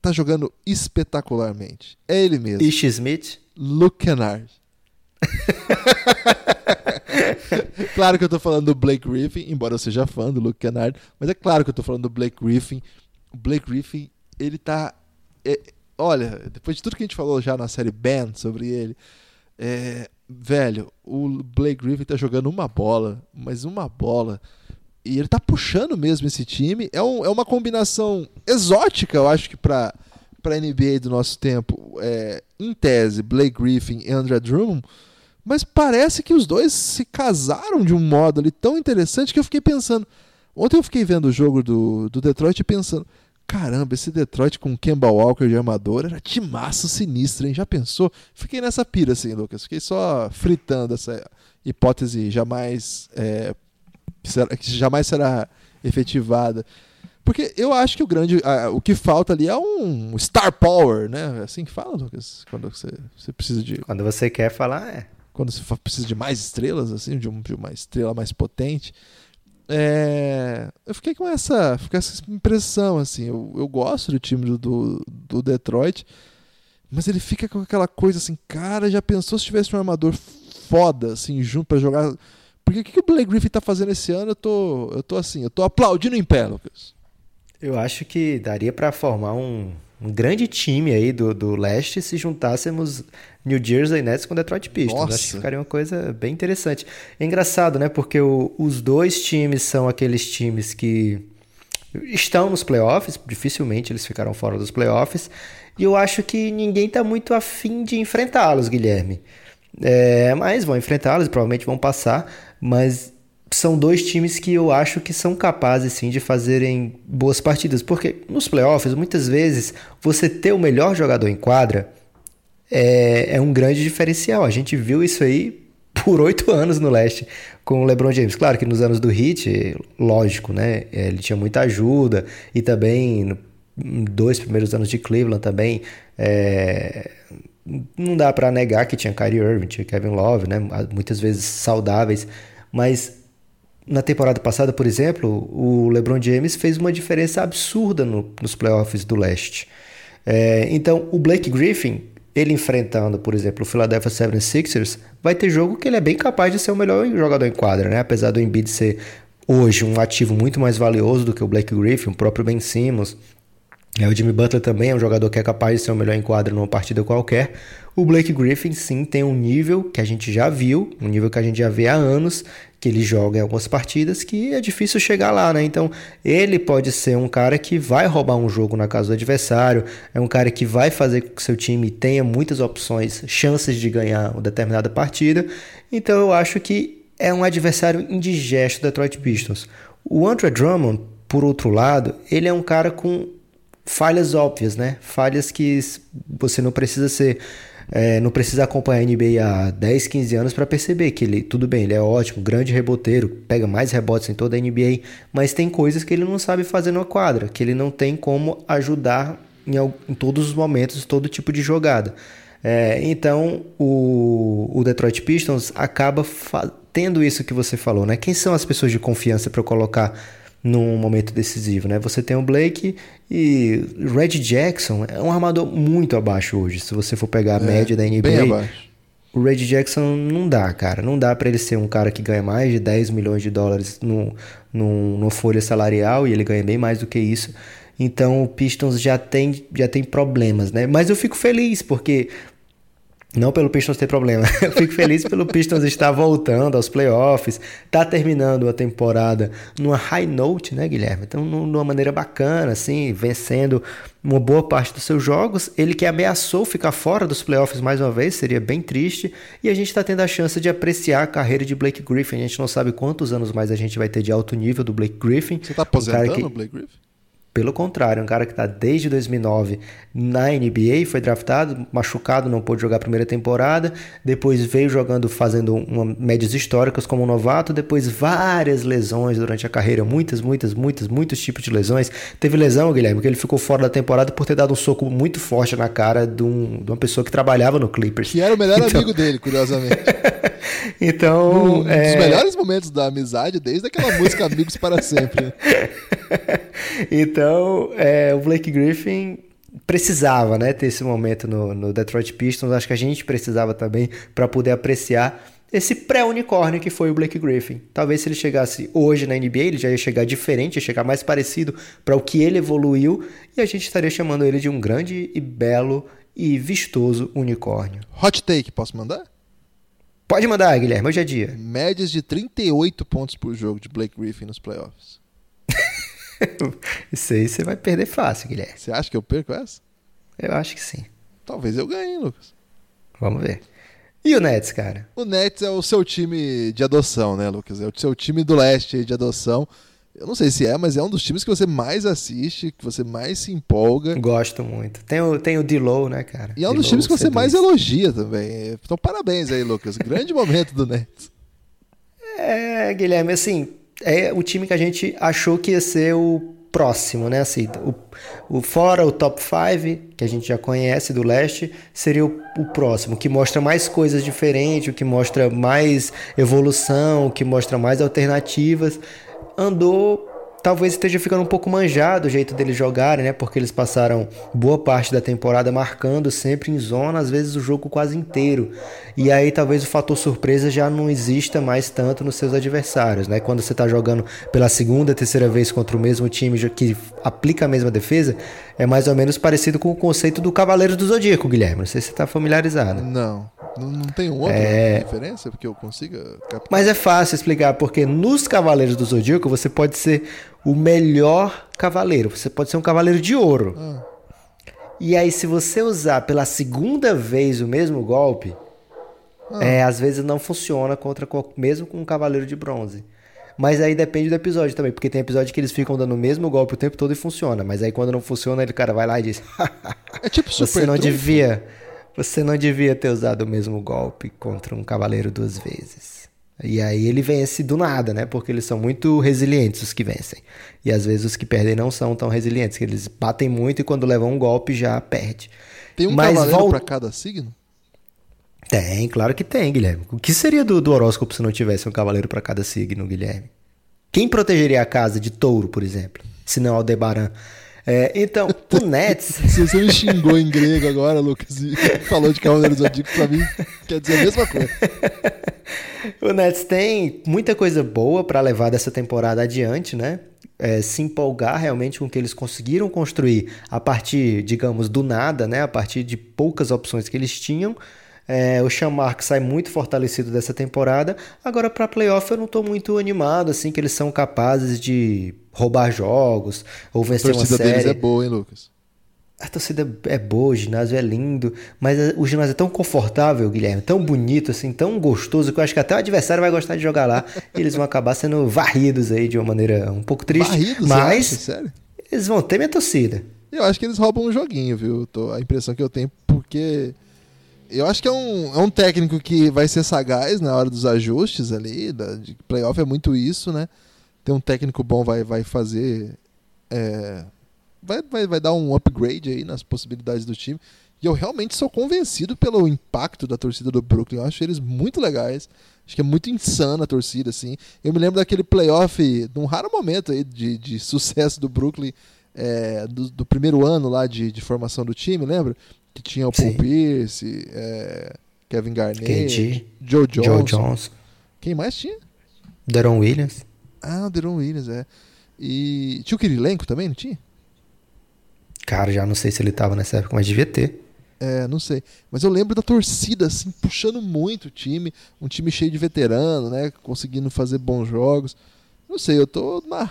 tá jogando espetacularmente. É ele mesmo. Ish Smith. Luke Kennard. claro que eu tô falando do Blake Griffin, embora eu seja fã do Luke Kennard, mas é claro que eu tô falando do Blake Griffin. O Blake Griffin, ele tá é, olha, depois de tudo que a gente falou já na série Ben sobre ele, é, velho, o Blake Griffin tá jogando uma bola, mas uma bola. E ele tá puxando mesmo esse time. É, um, é uma combinação exótica, eu acho que pra, pra NBA do nosso tempo. É, em tese, Blake Griffin e André Drummond. Mas parece que os dois se casaram de um modo ali tão interessante que eu fiquei pensando. Ontem eu fiquei vendo o jogo do, do Detroit e pensando caramba, esse Detroit com Kemba Walker de armador era de massa sinistra, hein? Já pensou? Fiquei nessa pira assim, Lucas. Fiquei só fritando essa hipótese jamais é, que jamais será efetivada. Porque eu acho que o grande. o que falta ali é um star power, né? É assim que fala, Lucas? Quando você, você precisa de. Quando você quer falar, é. Quando você precisa de mais estrelas, assim, de, um, de uma estrela mais potente. É, eu fiquei com essa, com essa impressão, assim. Eu, eu gosto do time do, do, do, Detroit, mas ele fica com aquela coisa assim, cara, já pensou se tivesse um armador foda, assim, junto para jogar. Porque o que, que o Blake Griffin tá fazendo esse ano? Eu tô, eu tô assim, eu tô aplaudindo em pé, Lucas. Eu acho que daria para formar um, um grande time aí do, do leste se juntássemos New Jersey Nets com Detroit Pistons. Nossa. Acho que ficaria uma coisa bem interessante. É engraçado, né? Porque o, os dois times são aqueles times que estão nos playoffs, dificilmente eles ficaram fora dos playoffs, e eu acho que ninguém está muito afim de enfrentá-los, Guilherme. É, mas vão enfrentá-los, provavelmente vão passar, mas são dois times que eu acho que são capazes sim de fazerem boas partidas, porque nos playoffs muitas vezes você ter o melhor jogador em quadra é, é um grande diferencial. A gente viu isso aí por oito anos no leste com o LeBron James. Claro que nos anos do Heat, lógico, né? Ele tinha muita ajuda e também no dois primeiros anos de Cleveland também é, não dá para negar que tinha Kyrie Irving, tinha Kevin Love, né? Muitas vezes saudáveis, mas na temporada passada, por exemplo, o LeBron James fez uma diferença absurda no, nos playoffs do leste. É, então, o Blake Griffin ele enfrentando, por exemplo, o Philadelphia 76ers, vai ter jogo que ele é bem capaz de ser o melhor jogador em quadra, né? Apesar do Embiid ser hoje um ativo muito mais valioso do que o Blake Griffin, o próprio Ben Simmons. É, o Jimmy Butler também é um jogador que é capaz de ser o melhor em quadra numa partida qualquer. O Blake Griffin, sim, tem um nível que a gente já viu, um nível que a gente já vê há anos, que ele joga em algumas partidas que é difícil chegar lá, né? Então, ele pode ser um cara que vai roubar um jogo na casa do adversário, é um cara que vai fazer com que seu time tenha muitas opções, chances de ganhar uma determinada partida. Então, eu acho que é um adversário indigesto do Detroit Pistons. O Andre Drummond, por outro lado, ele é um cara com falhas óbvias, né? Falhas que você não precisa ser é, não precisa acompanhar a NBA há 10, 15 anos para perceber que ele, tudo bem, ele é ótimo, grande reboteiro, pega mais rebotes em toda a NBA, mas tem coisas que ele não sabe fazer na quadra, que ele não tem como ajudar em, em todos os momentos, todo tipo de jogada. É, então o, o, Detroit Pistons acaba tendo isso que você falou, né? Quem são as pessoas de confiança para colocar num momento decisivo, né? Você tem o Blake e Red Jackson é um armador muito abaixo hoje. Se você for pegar a é, média da NBA, o Red Jackson não dá, cara. Não dá para ele ser um cara que ganha mais de 10 milhões de dólares no, no, no folha salarial e ele ganha bem mais do que isso. Então o Pistons já tem, já tem problemas, né? Mas eu fico feliz porque Não pelo Pistons ter problema. Eu fico feliz pelo Pistons estar voltando aos playoffs, tá terminando a temporada numa high note, né, Guilherme? Então, numa maneira bacana, assim, vencendo uma boa parte dos seus jogos. Ele que ameaçou ficar fora dos playoffs mais uma vez, seria bem triste. E a gente está tendo a chance de apreciar a carreira de Blake Griffin. A gente não sabe quantos anos mais a gente vai ter de alto nível do Blake Griffin. Você tá aposentando um que... o Blake Griffin? Pelo contrário, um cara que está desde 2009 na NBA, foi draftado, machucado, não pôde jogar a primeira temporada, depois veio jogando, fazendo uma, médias históricas como um novato, depois várias lesões durante a carreira, muitas, muitas, muitas, muitos tipos de lesões. Teve lesão, Guilherme, que ele ficou fora da temporada por ter dado um soco muito forte na cara de, um, de uma pessoa que trabalhava no Clippers. Que era o melhor então... amigo dele, curiosamente. então. Um é... dos melhores momentos da amizade, desde aquela música Amigos para Sempre. então, é, o Blake Griffin precisava né, ter esse momento no, no Detroit Pistons. Acho que a gente precisava também para poder apreciar esse pré-unicórnio que foi o Blake Griffin. Talvez se ele chegasse hoje na NBA, ele já ia chegar diferente, ia chegar mais parecido para o que ele evoluiu e a gente estaria chamando ele de um grande e belo e vistoso unicórnio. Hot take, posso mandar? Pode mandar, Guilherme, hoje é dia. Médias de 38 pontos por jogo de Blake Griffin nos playoffs. Isso aí você vai perder fácil, Guilherme. Você acha que eu perco essa? Eu acho que sim. Talvez eu ganhe, Lucas. Vamos ver. E o Nets, cara? O Nets é o seu time de adoção, né, Lucas? É o seu time do leste de adoção. Eu não sei se é, mas é um dos times que você mais assiste, que você mais se empolga. Gosto muito. Tem o, tem o D-Low, né, cara? E é um dos times que você mais elogia também. Então, parabéns aí, Lucas. Grande momento do Nets. É, Guilherme, assim, é o time que a gente achou que ia ser o próximo, né? Assim, o, o fora o top 5, que a gente já conhece do leste, seria o, o, próximo, que mostra mais coisas diferentes, o que mostra mais evolução, o que mostra mais alternativas. Andou talvez esteja ficando um pouco manjado o jeito deles jogarem, né? Porque eles passaram boa parte da temporada marcando sempre em zona, às vezes o jogo quase inteiro. E aí talvez o fator surpresa já não exista mais tanto nos seus adversários, né? Quando você está jogando pela segunda, terceira vez contra o mesmo time que aplica a mesma defesa, é mais ou menos parecido com o conceito do Cavaleiro do Zodíaco, Guilherme. Não sei se você está familiarizado. Não. Não, não tem outra é... diferença porque eu consiga captar? Mas é fácil explicar, porque nos Cavaleiros do Zodíaco você pode ser o melhor cavaleiro. Você pode ser um cavaleiro de ouro. Ah. E aí, se você usar pela segunda vez o mesmo golpe, ah. é, às vezes não funciona contra mesmo com um cavaleiro de bronze. Mas aí depende do episódio também, porque tem episódio que eles ficam dando o mesmo golpe o tempo todo e funciona. Mas aí quando não funciona, ele cara vai lá e diz: É tipo super Você não devia, você não devia ter usado o mesmo golpe contra um cavaleiro duas vezes. E aí ele vence do nada, né? Porque eles são muito resilientes os que vencem. E às vezes os que perdem não são tão resilientes, que eles batem muito e quando levam um golpe já perde. Tem um Mas cavaleiro vol... para cada signo? Tem, claro que tem, Guilherme. O que seria do, do horóscopo se não tivesse um cavaleiro para cada signo, Guilherme? Quem protegeria a casa de touro, por exemplo? Se não Aldebaran. É, então, o Nets. Se você me xingou em grego agora, Lucas, e falou de Cavaleiro Zodíaco, pra mim quer dizer a mesma coisa. o Nets tem muita coisa boa para levar dessa temporada adiante, né? É, se empolgar realmente com o que eles conseguiram construir a partir, digamos, do nada, né? A partir de poucas opções que eles tinham. É, o Chamark sai muito fortalecido dessa temporada. Agora, para playoff, eu não estou muito animado, assim, que eles são capazes de roubar jogos ou vencer uma série. A torcida deles é boa, hein, Lucas? A torcida é boa, o ginásio é lindo, mas o ginásio é tão confortável, Guilherme, tão bonito, assim, tão gostoso, que eu acho que até o adversário vai gostar de jogar lá. e eles vão acabar sendo varridos aí de uma maneira um pouco triste. Varridos, mas Sério? eles vão ter minha torcida. Eu acho que eles roubam um joguinho, viu? Tô, a impressão que eu tenho, porque eu acho que é um, é um técnico que vai ser sagaz na hora dos ajustes ali. Da, de playoff é muito isso, né? Ter um técnico bom vai, vai fazer. É, vai, vai, vai dar um upgrade aí nas possibilidades do time. E eu realmente sou convencido pelo impacto da torcida do Brooklyn. Eu acho eles muito legais. Acho que é muito insana a torcida, assim. Eu me lembro daquele playoff, de um raro momento aí de, de sucesso do Brooklyn, é, do, do, primeiro ano lá de, de formação do time, lembra? Que tinha o Paul Sim. Pierce, é, Kevin Garnett, Joe Johnson. Joe Johnson. Quem mais tinha? Deron Williams. Ah, o Deron Williams, é. E tinha o Kirilenko também, não tinha? Cara, já não sei se ele tava nessa época, mas devia ter. É, não sei. Mas eu lembro da torcida, assim, puxando muito o time. Um time cheio de veterano, né? Conseguindo fazer bons jogos. Não sei, eu tô na.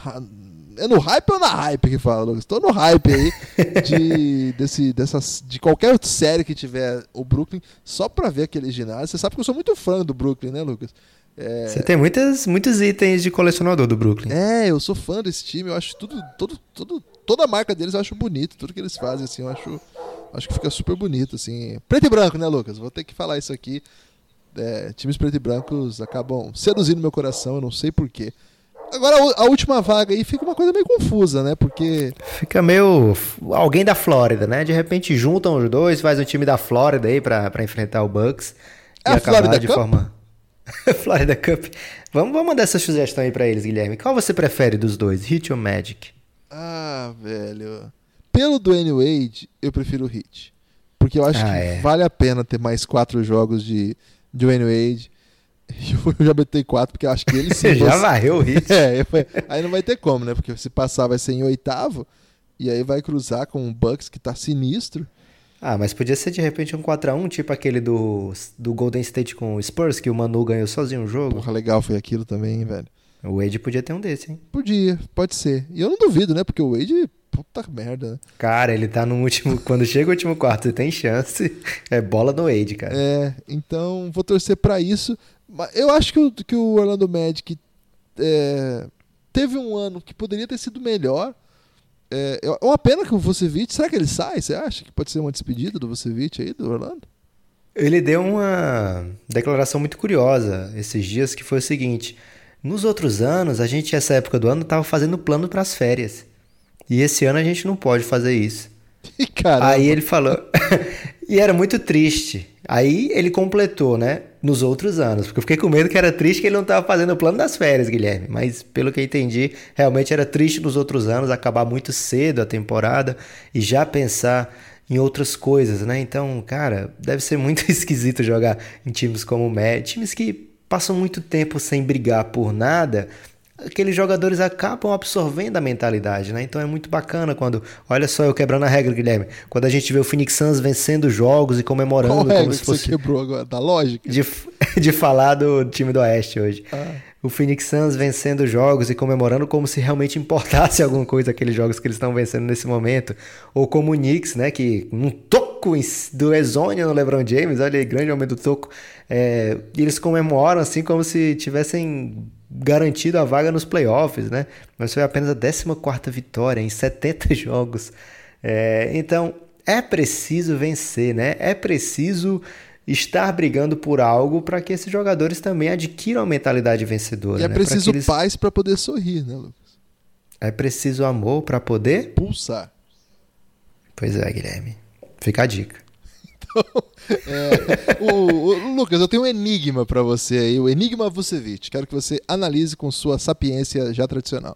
É no hype ou na hype que fala, Lucas? Tô no hype aí de, desse, dessas, de qualquer série que tiver o Brooklyn, só pra ver aquele ginásio. Você sabe que eu sou muito fã do Brooklyn, né, Lucas? É... Você tem muitas, muitos itens de colecionador do Brooklyn. É, eu sou fã desse time, eu acho tudo, todo, todo, toda a marca deles eu acho bonito, tudo que eles fazem, assim, eu acho acho que fica super bonito, assim. Preto e branco, né, Lucas? Vou ter que falar isso aqui. É, times preto e brancos acabam seduzindo meu coração, eu não sei porquê. Agora, a última vaga aí fica uma coisa meio confusa, né? Porque. Fica meio. Alguém da Flórida, né? De repente juntam os dois, faz um time da Flórida aí pra, pra enfrentar o Bucks. É e a acabar Florida de Cup? forma. Florida Cup. Vamos, vamos mandar essa sugestão aí pra eles, Guilherme. Qual você prefere dos dois, Hit ou Magic? Ah, velho. Pelo Dwayne Wade, eu prefiro o Hit. Porque eu acho ah, que é. vale a pena ter mais quatro jogos de Dwayne Wade. Eu já botei quatro, porque eu acho que ele sim. já varreu o Hit. É, aí não vai ter como, né? Porque se passar vai ser em oitavo. E aí vai cruzar com o Bucks que tá sinistro. Ah, mas podia ser de repente um 4x1, tipo aquele do, do Golden State com o Spurs, que o Manu ganhou sozinho o jogo. Porra, legal foi aquilo também, velho. O Wade podia ter um desse, hein? Podia, pode ser. E eu não duvido, né? Porque o Wade, puta merda. Né? Cara, ele tá no último. Quando chega o último quarto e tem chance, é bola no Wade, cara. É, então vou torcer para isso. Eu acho que o, que o Orlando Magic é, teve um ano que poderia ter sido melhor. É, é uma pena que o Vucevic. Será que ele sai? Você acha que pode ser uma despedida do Vucevic aí, do Orlando? Ele deu uma declaração muito curiosa esses dias que foi o seguinte. Nos outros anos, a gente, essa época do ano, estava fazendo plano para as férias. E esse ano a gente não pode fazer isso. Caramba. Aí ele falou. e era muito triste. Aí ele completou, né? Nos outros anos. Porque eu fiquei com medo que era triste que ele não estava fazendo o plano das férias, Guilherme. Mas pelo que eu entendi, realmente era triste nos outros anos acabar muito cedo a temporada e já pensar em outras coisas, né? Então, cara, deve ser muito esquisito jogar em times como o Med, times que passam muito tempo sem brigar por nada, aqueles jogadores acabam absorvendo a mentalidade, né? Então é muito bacana quando, olha só, eu quebrando a regra, Guilherme, quando a gente vê o Phoenix Suns vencendo jogos e comemorando Qual como se fosse você quebrou agora da lógica de, de falar do time do Oeste hoje. Ah. O Phoenix Suns vencendo jogos e comemorando como se realmente importasse alguma coisa aqueles jogos que eles estão vencendo nesse momento, ou como o Knicks, né, que um toco do Exônia no LeBron James, olha aí, grande aumento do toco é, eles comemoram assim como se tivessem garantido a vaga nos playoffs, né? Mas foi apenas a 14 vitória em 70 jogos. É, então é preciso vencer, né? É preciso estar brigando por algo para que esses jogadores também adquiram a mentalidade vencedora. E é né? preciso eles... paz para poder sorrir, né, Lucas? É preciso amor para poder pulsar. Pois é, Guilherme. Fica a dica. É, o, o, Lucas, eu tenho um enigma para você aí, o Enigma Vucevic. Quero que você analise com sua sapiência já tradicional.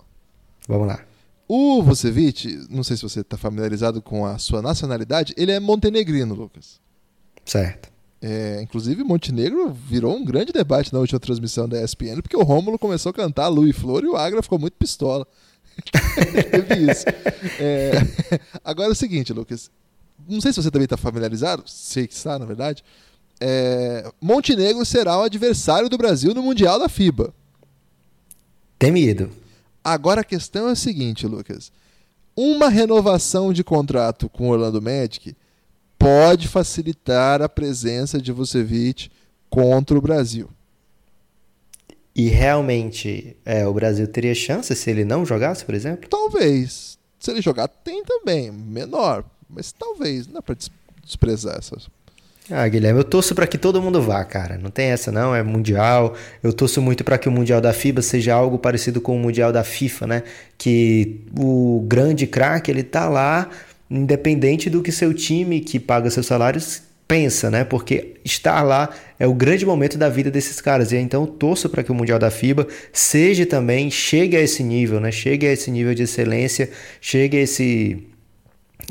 Vamos lá. O Vucevic, não sei se você está familiarizado com a sua nacionalidade, ele é montenegrino, Lucas. Certo. É, inclusive, Montenegro virou um grande debate na última transmissão da ESPN, porque o Rômulo começou a cantar Lu e Flor e o Agra ficou muito pistola. Teve isso. É, agora é o seguinte, Lucas não sei se você também está familiarizado, sei que está, na verdade. É, Montenegro será o adversário do Brasil no Mundial da FIBA. Temido. Agora a questão é a seguinte, Lucas. Uma renovação de contrato com o Orlando Magic pode facilitar a presença de Vucevic contra o Brasil. E realmente é, o Brasil teria chance se ele não jogasse, por exemplo? Talvez. Se ele jogar, tem também. Menor. Mas talvez, não dá pra desprezar essas. Ah, Guilherme, eu torço para que todo mundo vá, cara. Não tem essa não, é mundial. Eu torço muito para que o mundial da FIBA seja algo parecido com o mundial da FIFA, né? Que o grande craque ele tá lá, independente do que seu time que paga seus salários pensa, né? Porque estar lá é o grande momento da vida desses caras. E então eu torço para que o mundial da FIBA seja também chegue a esse nível, né? Chegue a esse nível de excelência, chegue a esse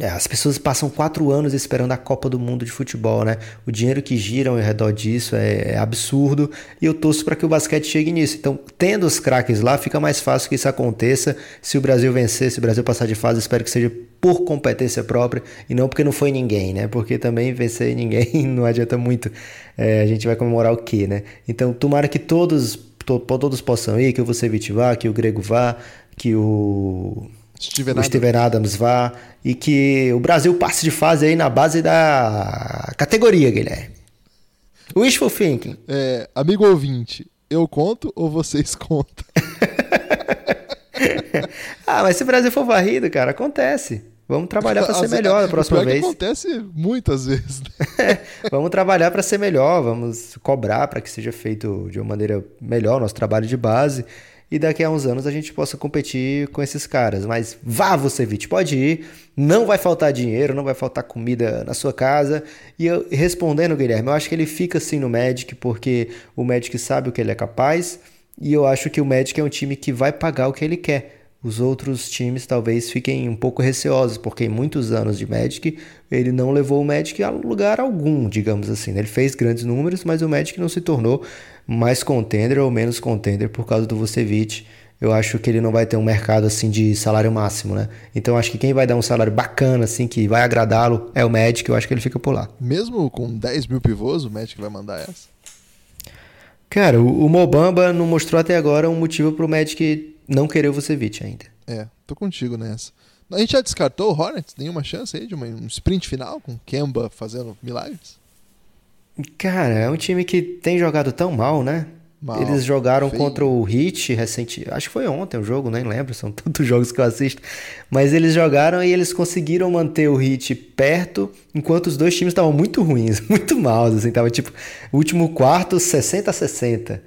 É, as pessoas passam quatro anos esperando a Copa do Mundo de futebol, né? O dinheiro que gira ao redor disso é, é absurdo e eu torço para que o basquete chegue nisso. Então, tendo os craques lá, fica mais fácil que isso aconteça. Se o Brasil vencer, se o Brasil passar de fase, espero que seja por competência própria e não porque não foi ninguém, né? Porque também vencer ninguém não adianta muito. É, a gente vai comemorar o quê, né? Então, tomara que todos, to, todos possam ir, que o Vucevic vá, que o Grego vá, que o Steven, o Steven Adams vá e que o Brasil passe de fase aí na base da categoria, Guilherme. Wishful thinking. É, amigo ouvinte, eu conto ou vocês contam? ah, mas se o Brasil for varrido, cara, acontece. Vamos trabalhar para ser melhor da próxima vez. acontece muitas vezes. Né? vamos trabalhar para ser melhor, vamos cobrar para que seja feito de uma maneira melhor nosso trabalho de base e daqui a uns anos a gente possa competir com esses caras. Mas vá, Vucevic, pode ir, não vai faltar dinheiro, não vai faltar comida na sua casa. E eu, respondendo, Guilherme, eu acho que ele fica assim no Magic porque o Magic sabe o que ele é capaz e eu acho que o Magic é um time que vai pagar o que ele quer. Os outros times talvez fiquem um pouco receosos, porque em muitos anos de Magic ele não levou o Magic a lugar algum, digamos assim. Né? Ele fez grandes números, mas o Magic não se tornou mais contender ou menos contender por causa do Vucevic. Eu acho que ele não vai ter um mercado assim de salário máximo, né? Então acho que quem vai dar um salário bacana, assim, que vai agradá-lo, é o Magic. Eu acho que ele fica por lá. Mesmo com 10 mil pivôs, o Magic vai mandar essa? Cara, o, o Mobamba não mostrou até agora um motivo pro Magic não querer o Vucevic ainda. É, tô contigo nessa. A gente já descartou o Hornets? Nenhuma chance aí de uma, um sprint final com Kemba fazendo milagres? Cara, é um time que tem jogado tão mal, né? Mal, Eles jogaram feio. contra o Heat recente, acho que foi ontem o jogo, nem lembro, são tantos jogos que eu assisto. Mas eles jogaram e eles conseguiram manter o Heat perto, enquanto os dois times estavam muito ruins, muito maus, assim, tava tipo, último quarto 60 a 60.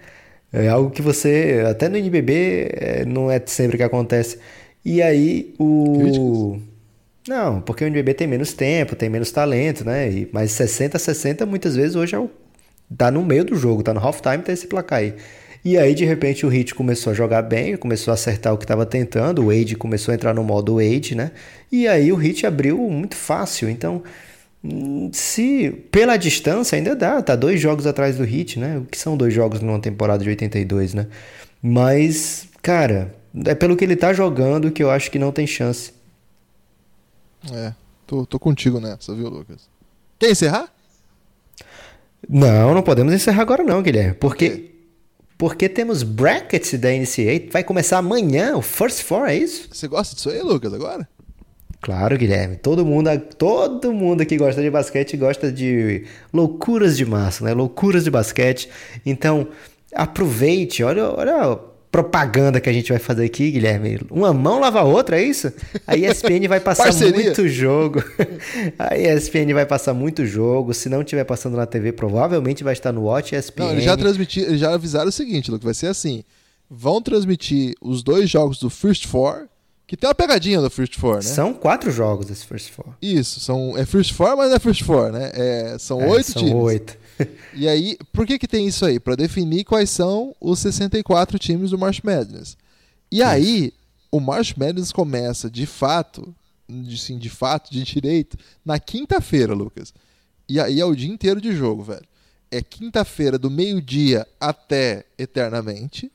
É algo que você, até no NBB, é, não é sempre que acontece. E aí o Críticas. Não, porque o NBB tem menos tempo, tem menos talento, né? E, mas 60 60 muitas vezes hoje é o, tá no meio do jogo, tá no halftime, tá esse placar aí. E aí, de repente, o Hit começou a jogar bem, começou a acertar o que estava tentando, o Wade começou a entrar no modo Wade, né? E aí o Hit abriu muito fácil. Então, hum, se pela distância ainda dá, tá dois jogos atrás do Hit, né? O que são dois jogos numa temporada de 82, né? Mas, cara, é pelo que ele tá jogando que eu acho que não tem chance. É, tô, tô contigo nessa, viu, Lucas? Quer encerrar? Não, não podemos encerrar agora não, Guilherme. Porque, porque temos brackets da NCAA. Vai começar amanhã, o First Four, é isso? Você gosta disso aí, Lucas, agora? Claro, Guilherme. Todo mundo, todo mundo que gosta de basquete gosta de loucuras de massa, né? Loucuras de basquete. Então, aproveite. Olha, olha propaganda que a gente vai fazer aqui, Guilherme. Uma mão lava a outra, é isso? A ESPN vai passar muito jogo. A ESPN vai passar muito jogo. Se não estiver passando na TV, provavelmente vai estar no Watch ESPN. Não, eles já transmitiram, já avisaram o seguinte, Luke, vai ser assim. Vão transmitir os dois jogos do First Four, que tem uma pegadinha do First Four, né? São quatro jogos desse First Four. Isso, são, é First Four, mas não é First Four, né? É, são é, oito são times. São oito e aí, por que, que tem isso aí? Para definir quais são os 64 times do March Madness. E aí, o March Madness começa de fato, de, sim, de fato, de direito, na quinta-feira, Lucas. E aí é o dia inteiro de jogo, velho. É quinta-feira, do meio-dia até eternamente.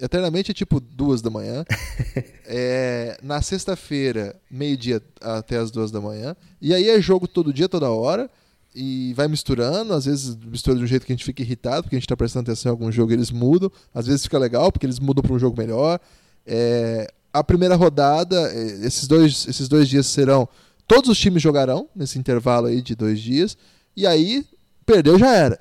Eternamente é tipo duas da manhã. é, na sexta-feira, meio-dia até as duas da manhã. E aí é jogo todo dia, toda hora e vai misturando, às vezes mistura de um jeito que a gente fica irritado, porque a gente está prestando atenção em algum jogo eles mudam, às vezes fica legal, porque eles mudam para um jogo melhor. É, a primeira rodada, é, esses dois, esses dois dias serão. Todos os times jogarão nesse intervalo aí de dois dias, e aí perdeu já era.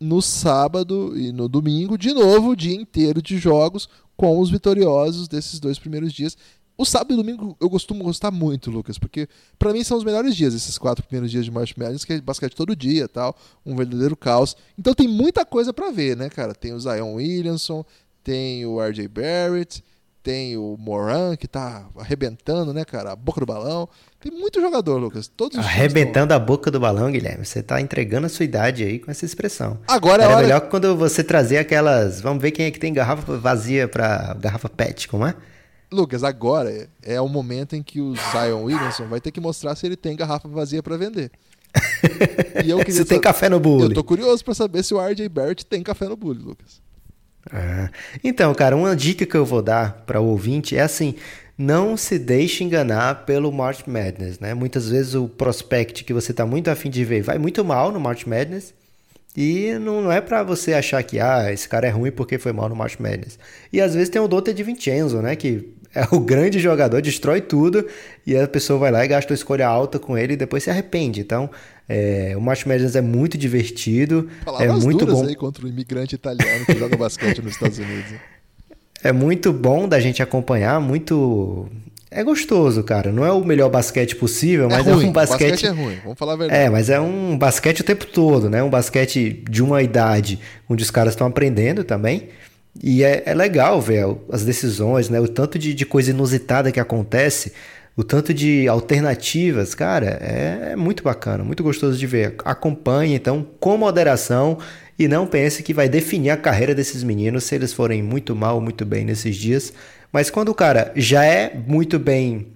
No sábado e no domingo, de novo, o dia inteiro de jogos com os vitoriosos desses dois primeiros dias. O sábado e domingo eu costumo gostar muito, Lucas, porque para mim são os melhores dias, esses quatro primeiros dias de March Madness, que é basquete todo dia tal, um verdadeiro caos. Então tem muita coisa para ver, né, cara? Tem o Zion Williamson, tem o RJ Barrett, tem o Moran, que tá arrebentando, né, cara? A boca do balão. Tem muito jogador, Lucas. Todos arrebentando a boca do balão, Guilherme. Você tá entregando a sua idade aí com essa expressão. Agora é hora... melhor quando você trazer aquelas. Vamos ver quem é que tem garrafa vazia pra garrafa PET, como é? Lucas, agora é o momento em que o Zion Williamson vai ter que mostrar se ele tem garrafa vazia para vender. E eu se tem café no bule. Eu tô curioso para saber se o RJ Barrett tem café no bule, Lucas. Ah, então, cara, uma dica que eu vou dar para o ouvinte é assim: não se deixe enganar pelo March Madness, né? Muitas vezes o prospect que você tá muito afim de ver vai muito mal no March Madness e não é para você achar que ah, esse cara é ruim porque foi mal no March Madness. E às vezes tem o Dota de Vincenzo, né, que é o grande jogador, destrói tudo e a pessoa vai lá e gasta uma escolha alta com ele e depois se arrepende. Então, é, o March Madness é muito divertido, Palavras é muito bom aí contra o imigrante italiano que joga basquete nos Estados Unidos. É muito bom da gente acompanhar, muito é gostoso, cara. Não é o melhor basquete possível, mas é, é um basquete. Basquete é ruim, vamos falar a verdade. É, mas é um basquete o tempo todo, né? Um basquete de uma idade onde os caras estão aprendendo também. E é, é, legal ver as decisões, né? O tanto de, de, coisa inusitada que acontece, o tanto de alternativas, cara, é, é muito bacana, muito gostoso de ver. Acompanhe, então, com moderação e não pense que vai definir a carreira desses meninos se eles forem muito mal ou muito bem nesses dias. Mas quando o cara já é muito bem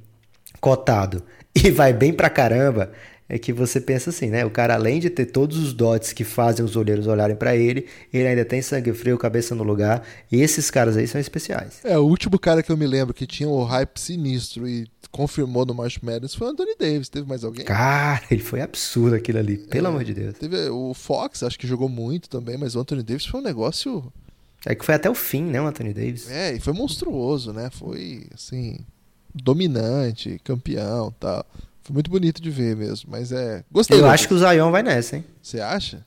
cotado e vai bem pra caramba, é que você pensa assim, né? O cara, além de ter todos os dots que fazem os olheiros olharem para ele, ele ainda tem sangue frio, cabeça no lugar. E esses caras aí são especiais. É, o último cara que eu me lembro que tinha o hype sinistro e confirmou no March Madness foi o Anthony Davis. Teve mais alguém? Cara, ele foi absurdo aquilo ali, pelo é, amor de Deus. Teve o Fox, acho que jogou muito também, mas o Anthony Davis foi um negócio é que foi até o fim, né, o Anthony Davis? É, e foi monstruoso, né? Foi, assim, dominante, campeão tal. Foi muito bonito de ver mesmo, mas é. Gostei. Eu acho que o Zion vai nessa, hein? Você acha?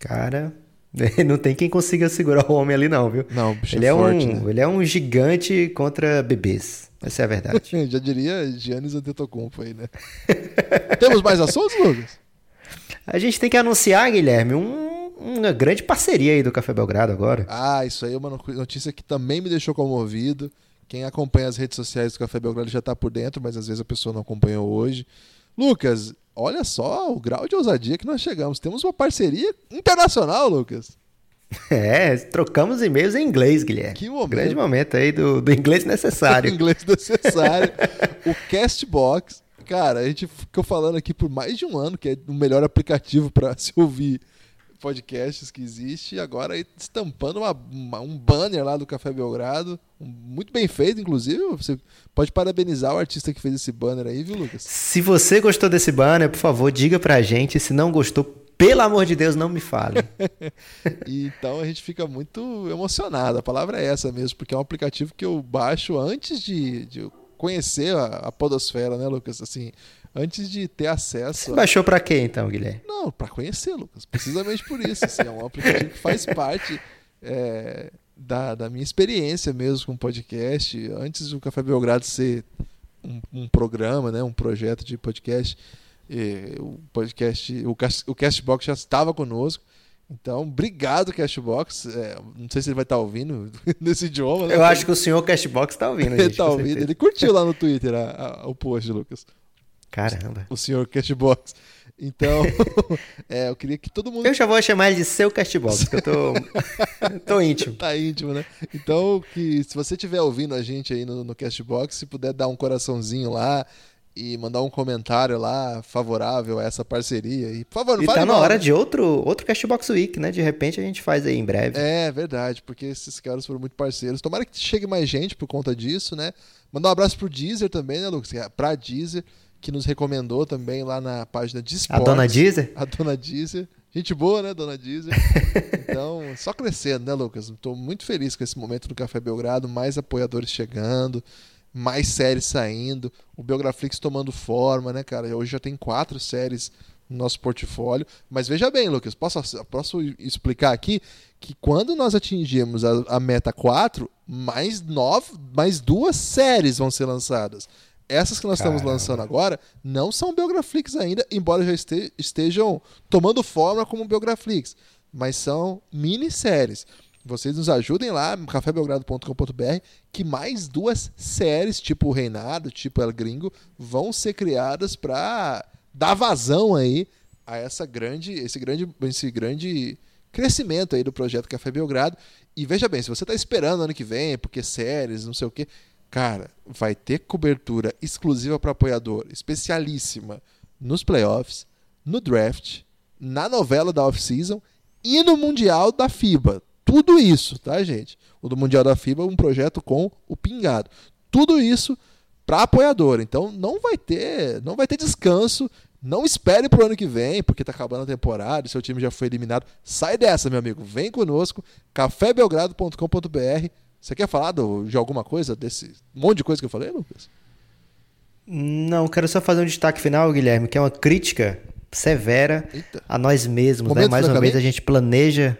Cara, não tem quem consiga segurar o homem ali, não, viu? Não, o bicho ele é, é forte, um, né? Ele é um gigante contra bebês. Essa é a verdade. Já diria Giannis Antetokounmpo aí, né? Temos mais assuntos, Lucas? A gente tem que anunciar, Guilherme, um uma grande parceria aí do Café Belgrado agora. Ah, isso aí é uma notícia que também me deixou comovido. Quem acompanha as redes sociais do Café Belgrado já está por dentro, mas às vezes a pessoa não acompanhou hoje. Lucas, olha só o grau de ousadia que nós chegamos. Temos uma parceria internacional, Lucas. É, trocamos e-mails em inglês, Guilherme. Que momento. Grande momento aí do, do inglês necessário. inglês necessário. o Castbox. Cara, a gente ficou falando aqui por mais de um ano que é o melhor aplicativo para se ouvir podcasts que existe, e agora aí estampando uma, uma, um banner lá do Café Belgrado, um, muito bem feito, inclusive. Você pode parabenizar o artista que fez esse banner aí, viu, Lucas? Se você gostou desse banner, por favor, diga pra gente. Se não gostou, pelo amor de Deus, não me fale. então a gente fica muito emocionado. A palavra é essa mesmo, porque é um aplicativo que eu baixo antes de, de conhecer a, a podosfera, né, Lucas? Assim, antes de ter acesso. Você a... baixou para quê então, Guilherme? Não, para conhecer, Lucas. Precisamente por isso. Assim, é um aplicativo que faz parte é, da, da minha experiência mesmo com podcast. Antes do Café Belgrado ser um, um programa, né, um projeto de podcast, o podcast, o, o Castbox já estava conosco. Então, obrigado, Cashbox. É, não sei se ele vai estar tá ouvindo nesse idioma. Né? Eu acho que o senhor Cashbox está ouvindo. ele está ouvindo. Ele curtiu lá no Twitter a, a, o post, Lucas. Caramba. O senhor Cashbox. Então, é, eu queria que todo mundo. Eu já vou chamar ele de seu Cashbox, porque eu tô, tô íntimo. Tá íntimo, né? Então, que se você estiver ouvindo a gente aí no, no Cashbox, se puder dar um coraçãozinho lá, e mandar um comentário lá favorável a essa parceria. E, por favor, não e tá na hora né? de outro, outro Cashbox Week, né? De repente a gente faz aí em breve. É, verdade, porque esses caras foram muito parceiros. Tomara que chegue mais gente por conta disso, né? Mandar um abraço pro Deezer também, né, Lucas? É pra Deezer que nos recomendou também lá na página de esportes. A dona Deezer? A dona Deezer. Gente boa, né, dona Deezer? então, só crescendo, né, Lucas? Estou muito feliz com esse momento do Café Belgrado, mais apoiadores chegando, mais séries saindo, o Biograflix tomando forma, né, cara? Hoje já tem quatro séries no nosso portfólio. Mas veja bem, Lucas, posso, posso explicar aqui que quando nós atingirmos a, a meta 4, mais nove, mais duas séries vão ser lançadas. Essas que nós Caramba. estamos lançando agora não são Biograflix ainda, embora já este, estejam tomando forma como Biograflix, mas são minisséries. Vocês nos ajudem lá, cafébelgrado.com.br, que mais duas séries, tipo o Reinado, tipo El Gringo, vão ser criadas para dar vazão aí a essa grande, esse grande, esse grande crescimento aí do projeto Café Belgrado. E veja bem, se você está esperando ano que vem, porque séries, não sei o quê, Cara, vai ter cobertura exclusiva para apoiador, especialíssima nos playoffs, no draft, na novela da off-season e no Mundial da FIBA. Tudo isso, tá, gente? O do Mundial da FIBA, um projeto com o Pingado. Tudo isso para apoiador. Então não vai ter, não vai ter descanso. Não espere pro ano que vem, porque tá acabando a temporada, seu time já foi eliminado. Sai dessa, meu amigo. Vem conosco, cafébelgrado.com.br. Você quer falar do, de alguma coisa desse monte de coisa que eu falei, Lucas? Não, quero só fazer um destaque final, Guilherme, que é uma crítica severa Eita. a nós mesmos, né? Mais uma vez a gente planeja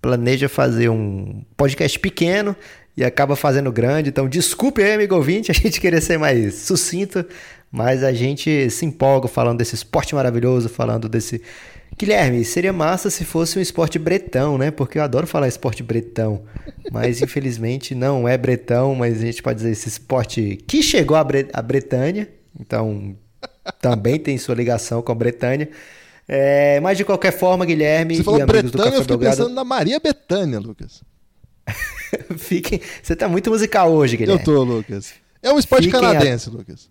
planeja fazer um podcast pequeno e acaba fazendo grande. Então, desculpe aí, amigo ouvinte, a gente querer ser mais sucinto, mas a gente se empolga falando desse esporte maravilhoso, falando desse. Guilherme, seria massa se fosse um esporte bretão, né? Porque eu adoro falar esporte bretão. Mas infelizmente não é bretão, mas a gente pode dizer esse esporte que chegou à, Bre à Bretanha. Então também tem sua ligação com a Bretanha. É, mas de qualquer forma, Guilherme Você falou e amigos Bretanha, do Café eu fiquei Belgrado... pensando na Maria Betânia, Lucas. Fiquem... Você tá muito musical hoje, Guilherme. Eu tô, Lucas. É um esporte Fiquem canadense, a... Lucas.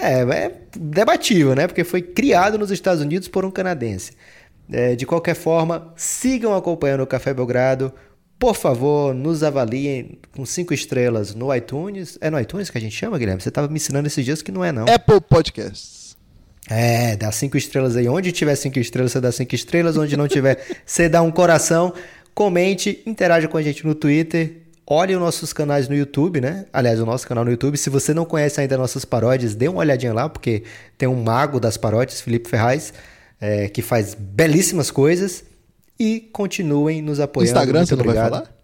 É, é debatível, né? Porque foi criado nos Estados Unidos por um canadense. É, de qualquer forma, sigam acompanhando o Café Belgrado. Por favor, nos avaliem com cinco estrelas no iTunes. É no iTunes que a gente chama, Guilherme? Você estava me ensinando esses dias que não é, não. Apple Podcasts. É, dá cinco estrelas aí. Onde tiver cinco estrelas, você dá cinco estrelas. Onde não tiver, você dá um coração. Comente, interaja com a gente no Twitter. Olhe os nossos canais no YouTube, né? Aliás, o nosso canal no YouTube. Se você não conhece ainda nossas paródias, dê uma olhadinha lá, porque tem um mago das paródias, Felipe Ferraz, é, que faz belíssimas coisas. E continuem nos apoiando. Instagram Muito você obrigado. não vai falar?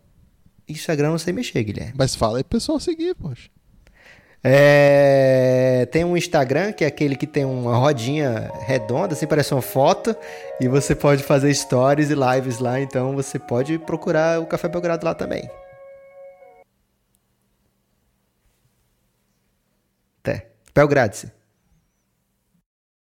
Instagram não sei mexer, Guilherme. Mas fala aí pro pessoal seguir, poxa. É, tem um Instagram que é aquele que tem uma rodinha redonda, assim parece uma foto, e você pode fazer stories e lives lá, então você pode procurar o Café Belgrado lá também. Belgrado.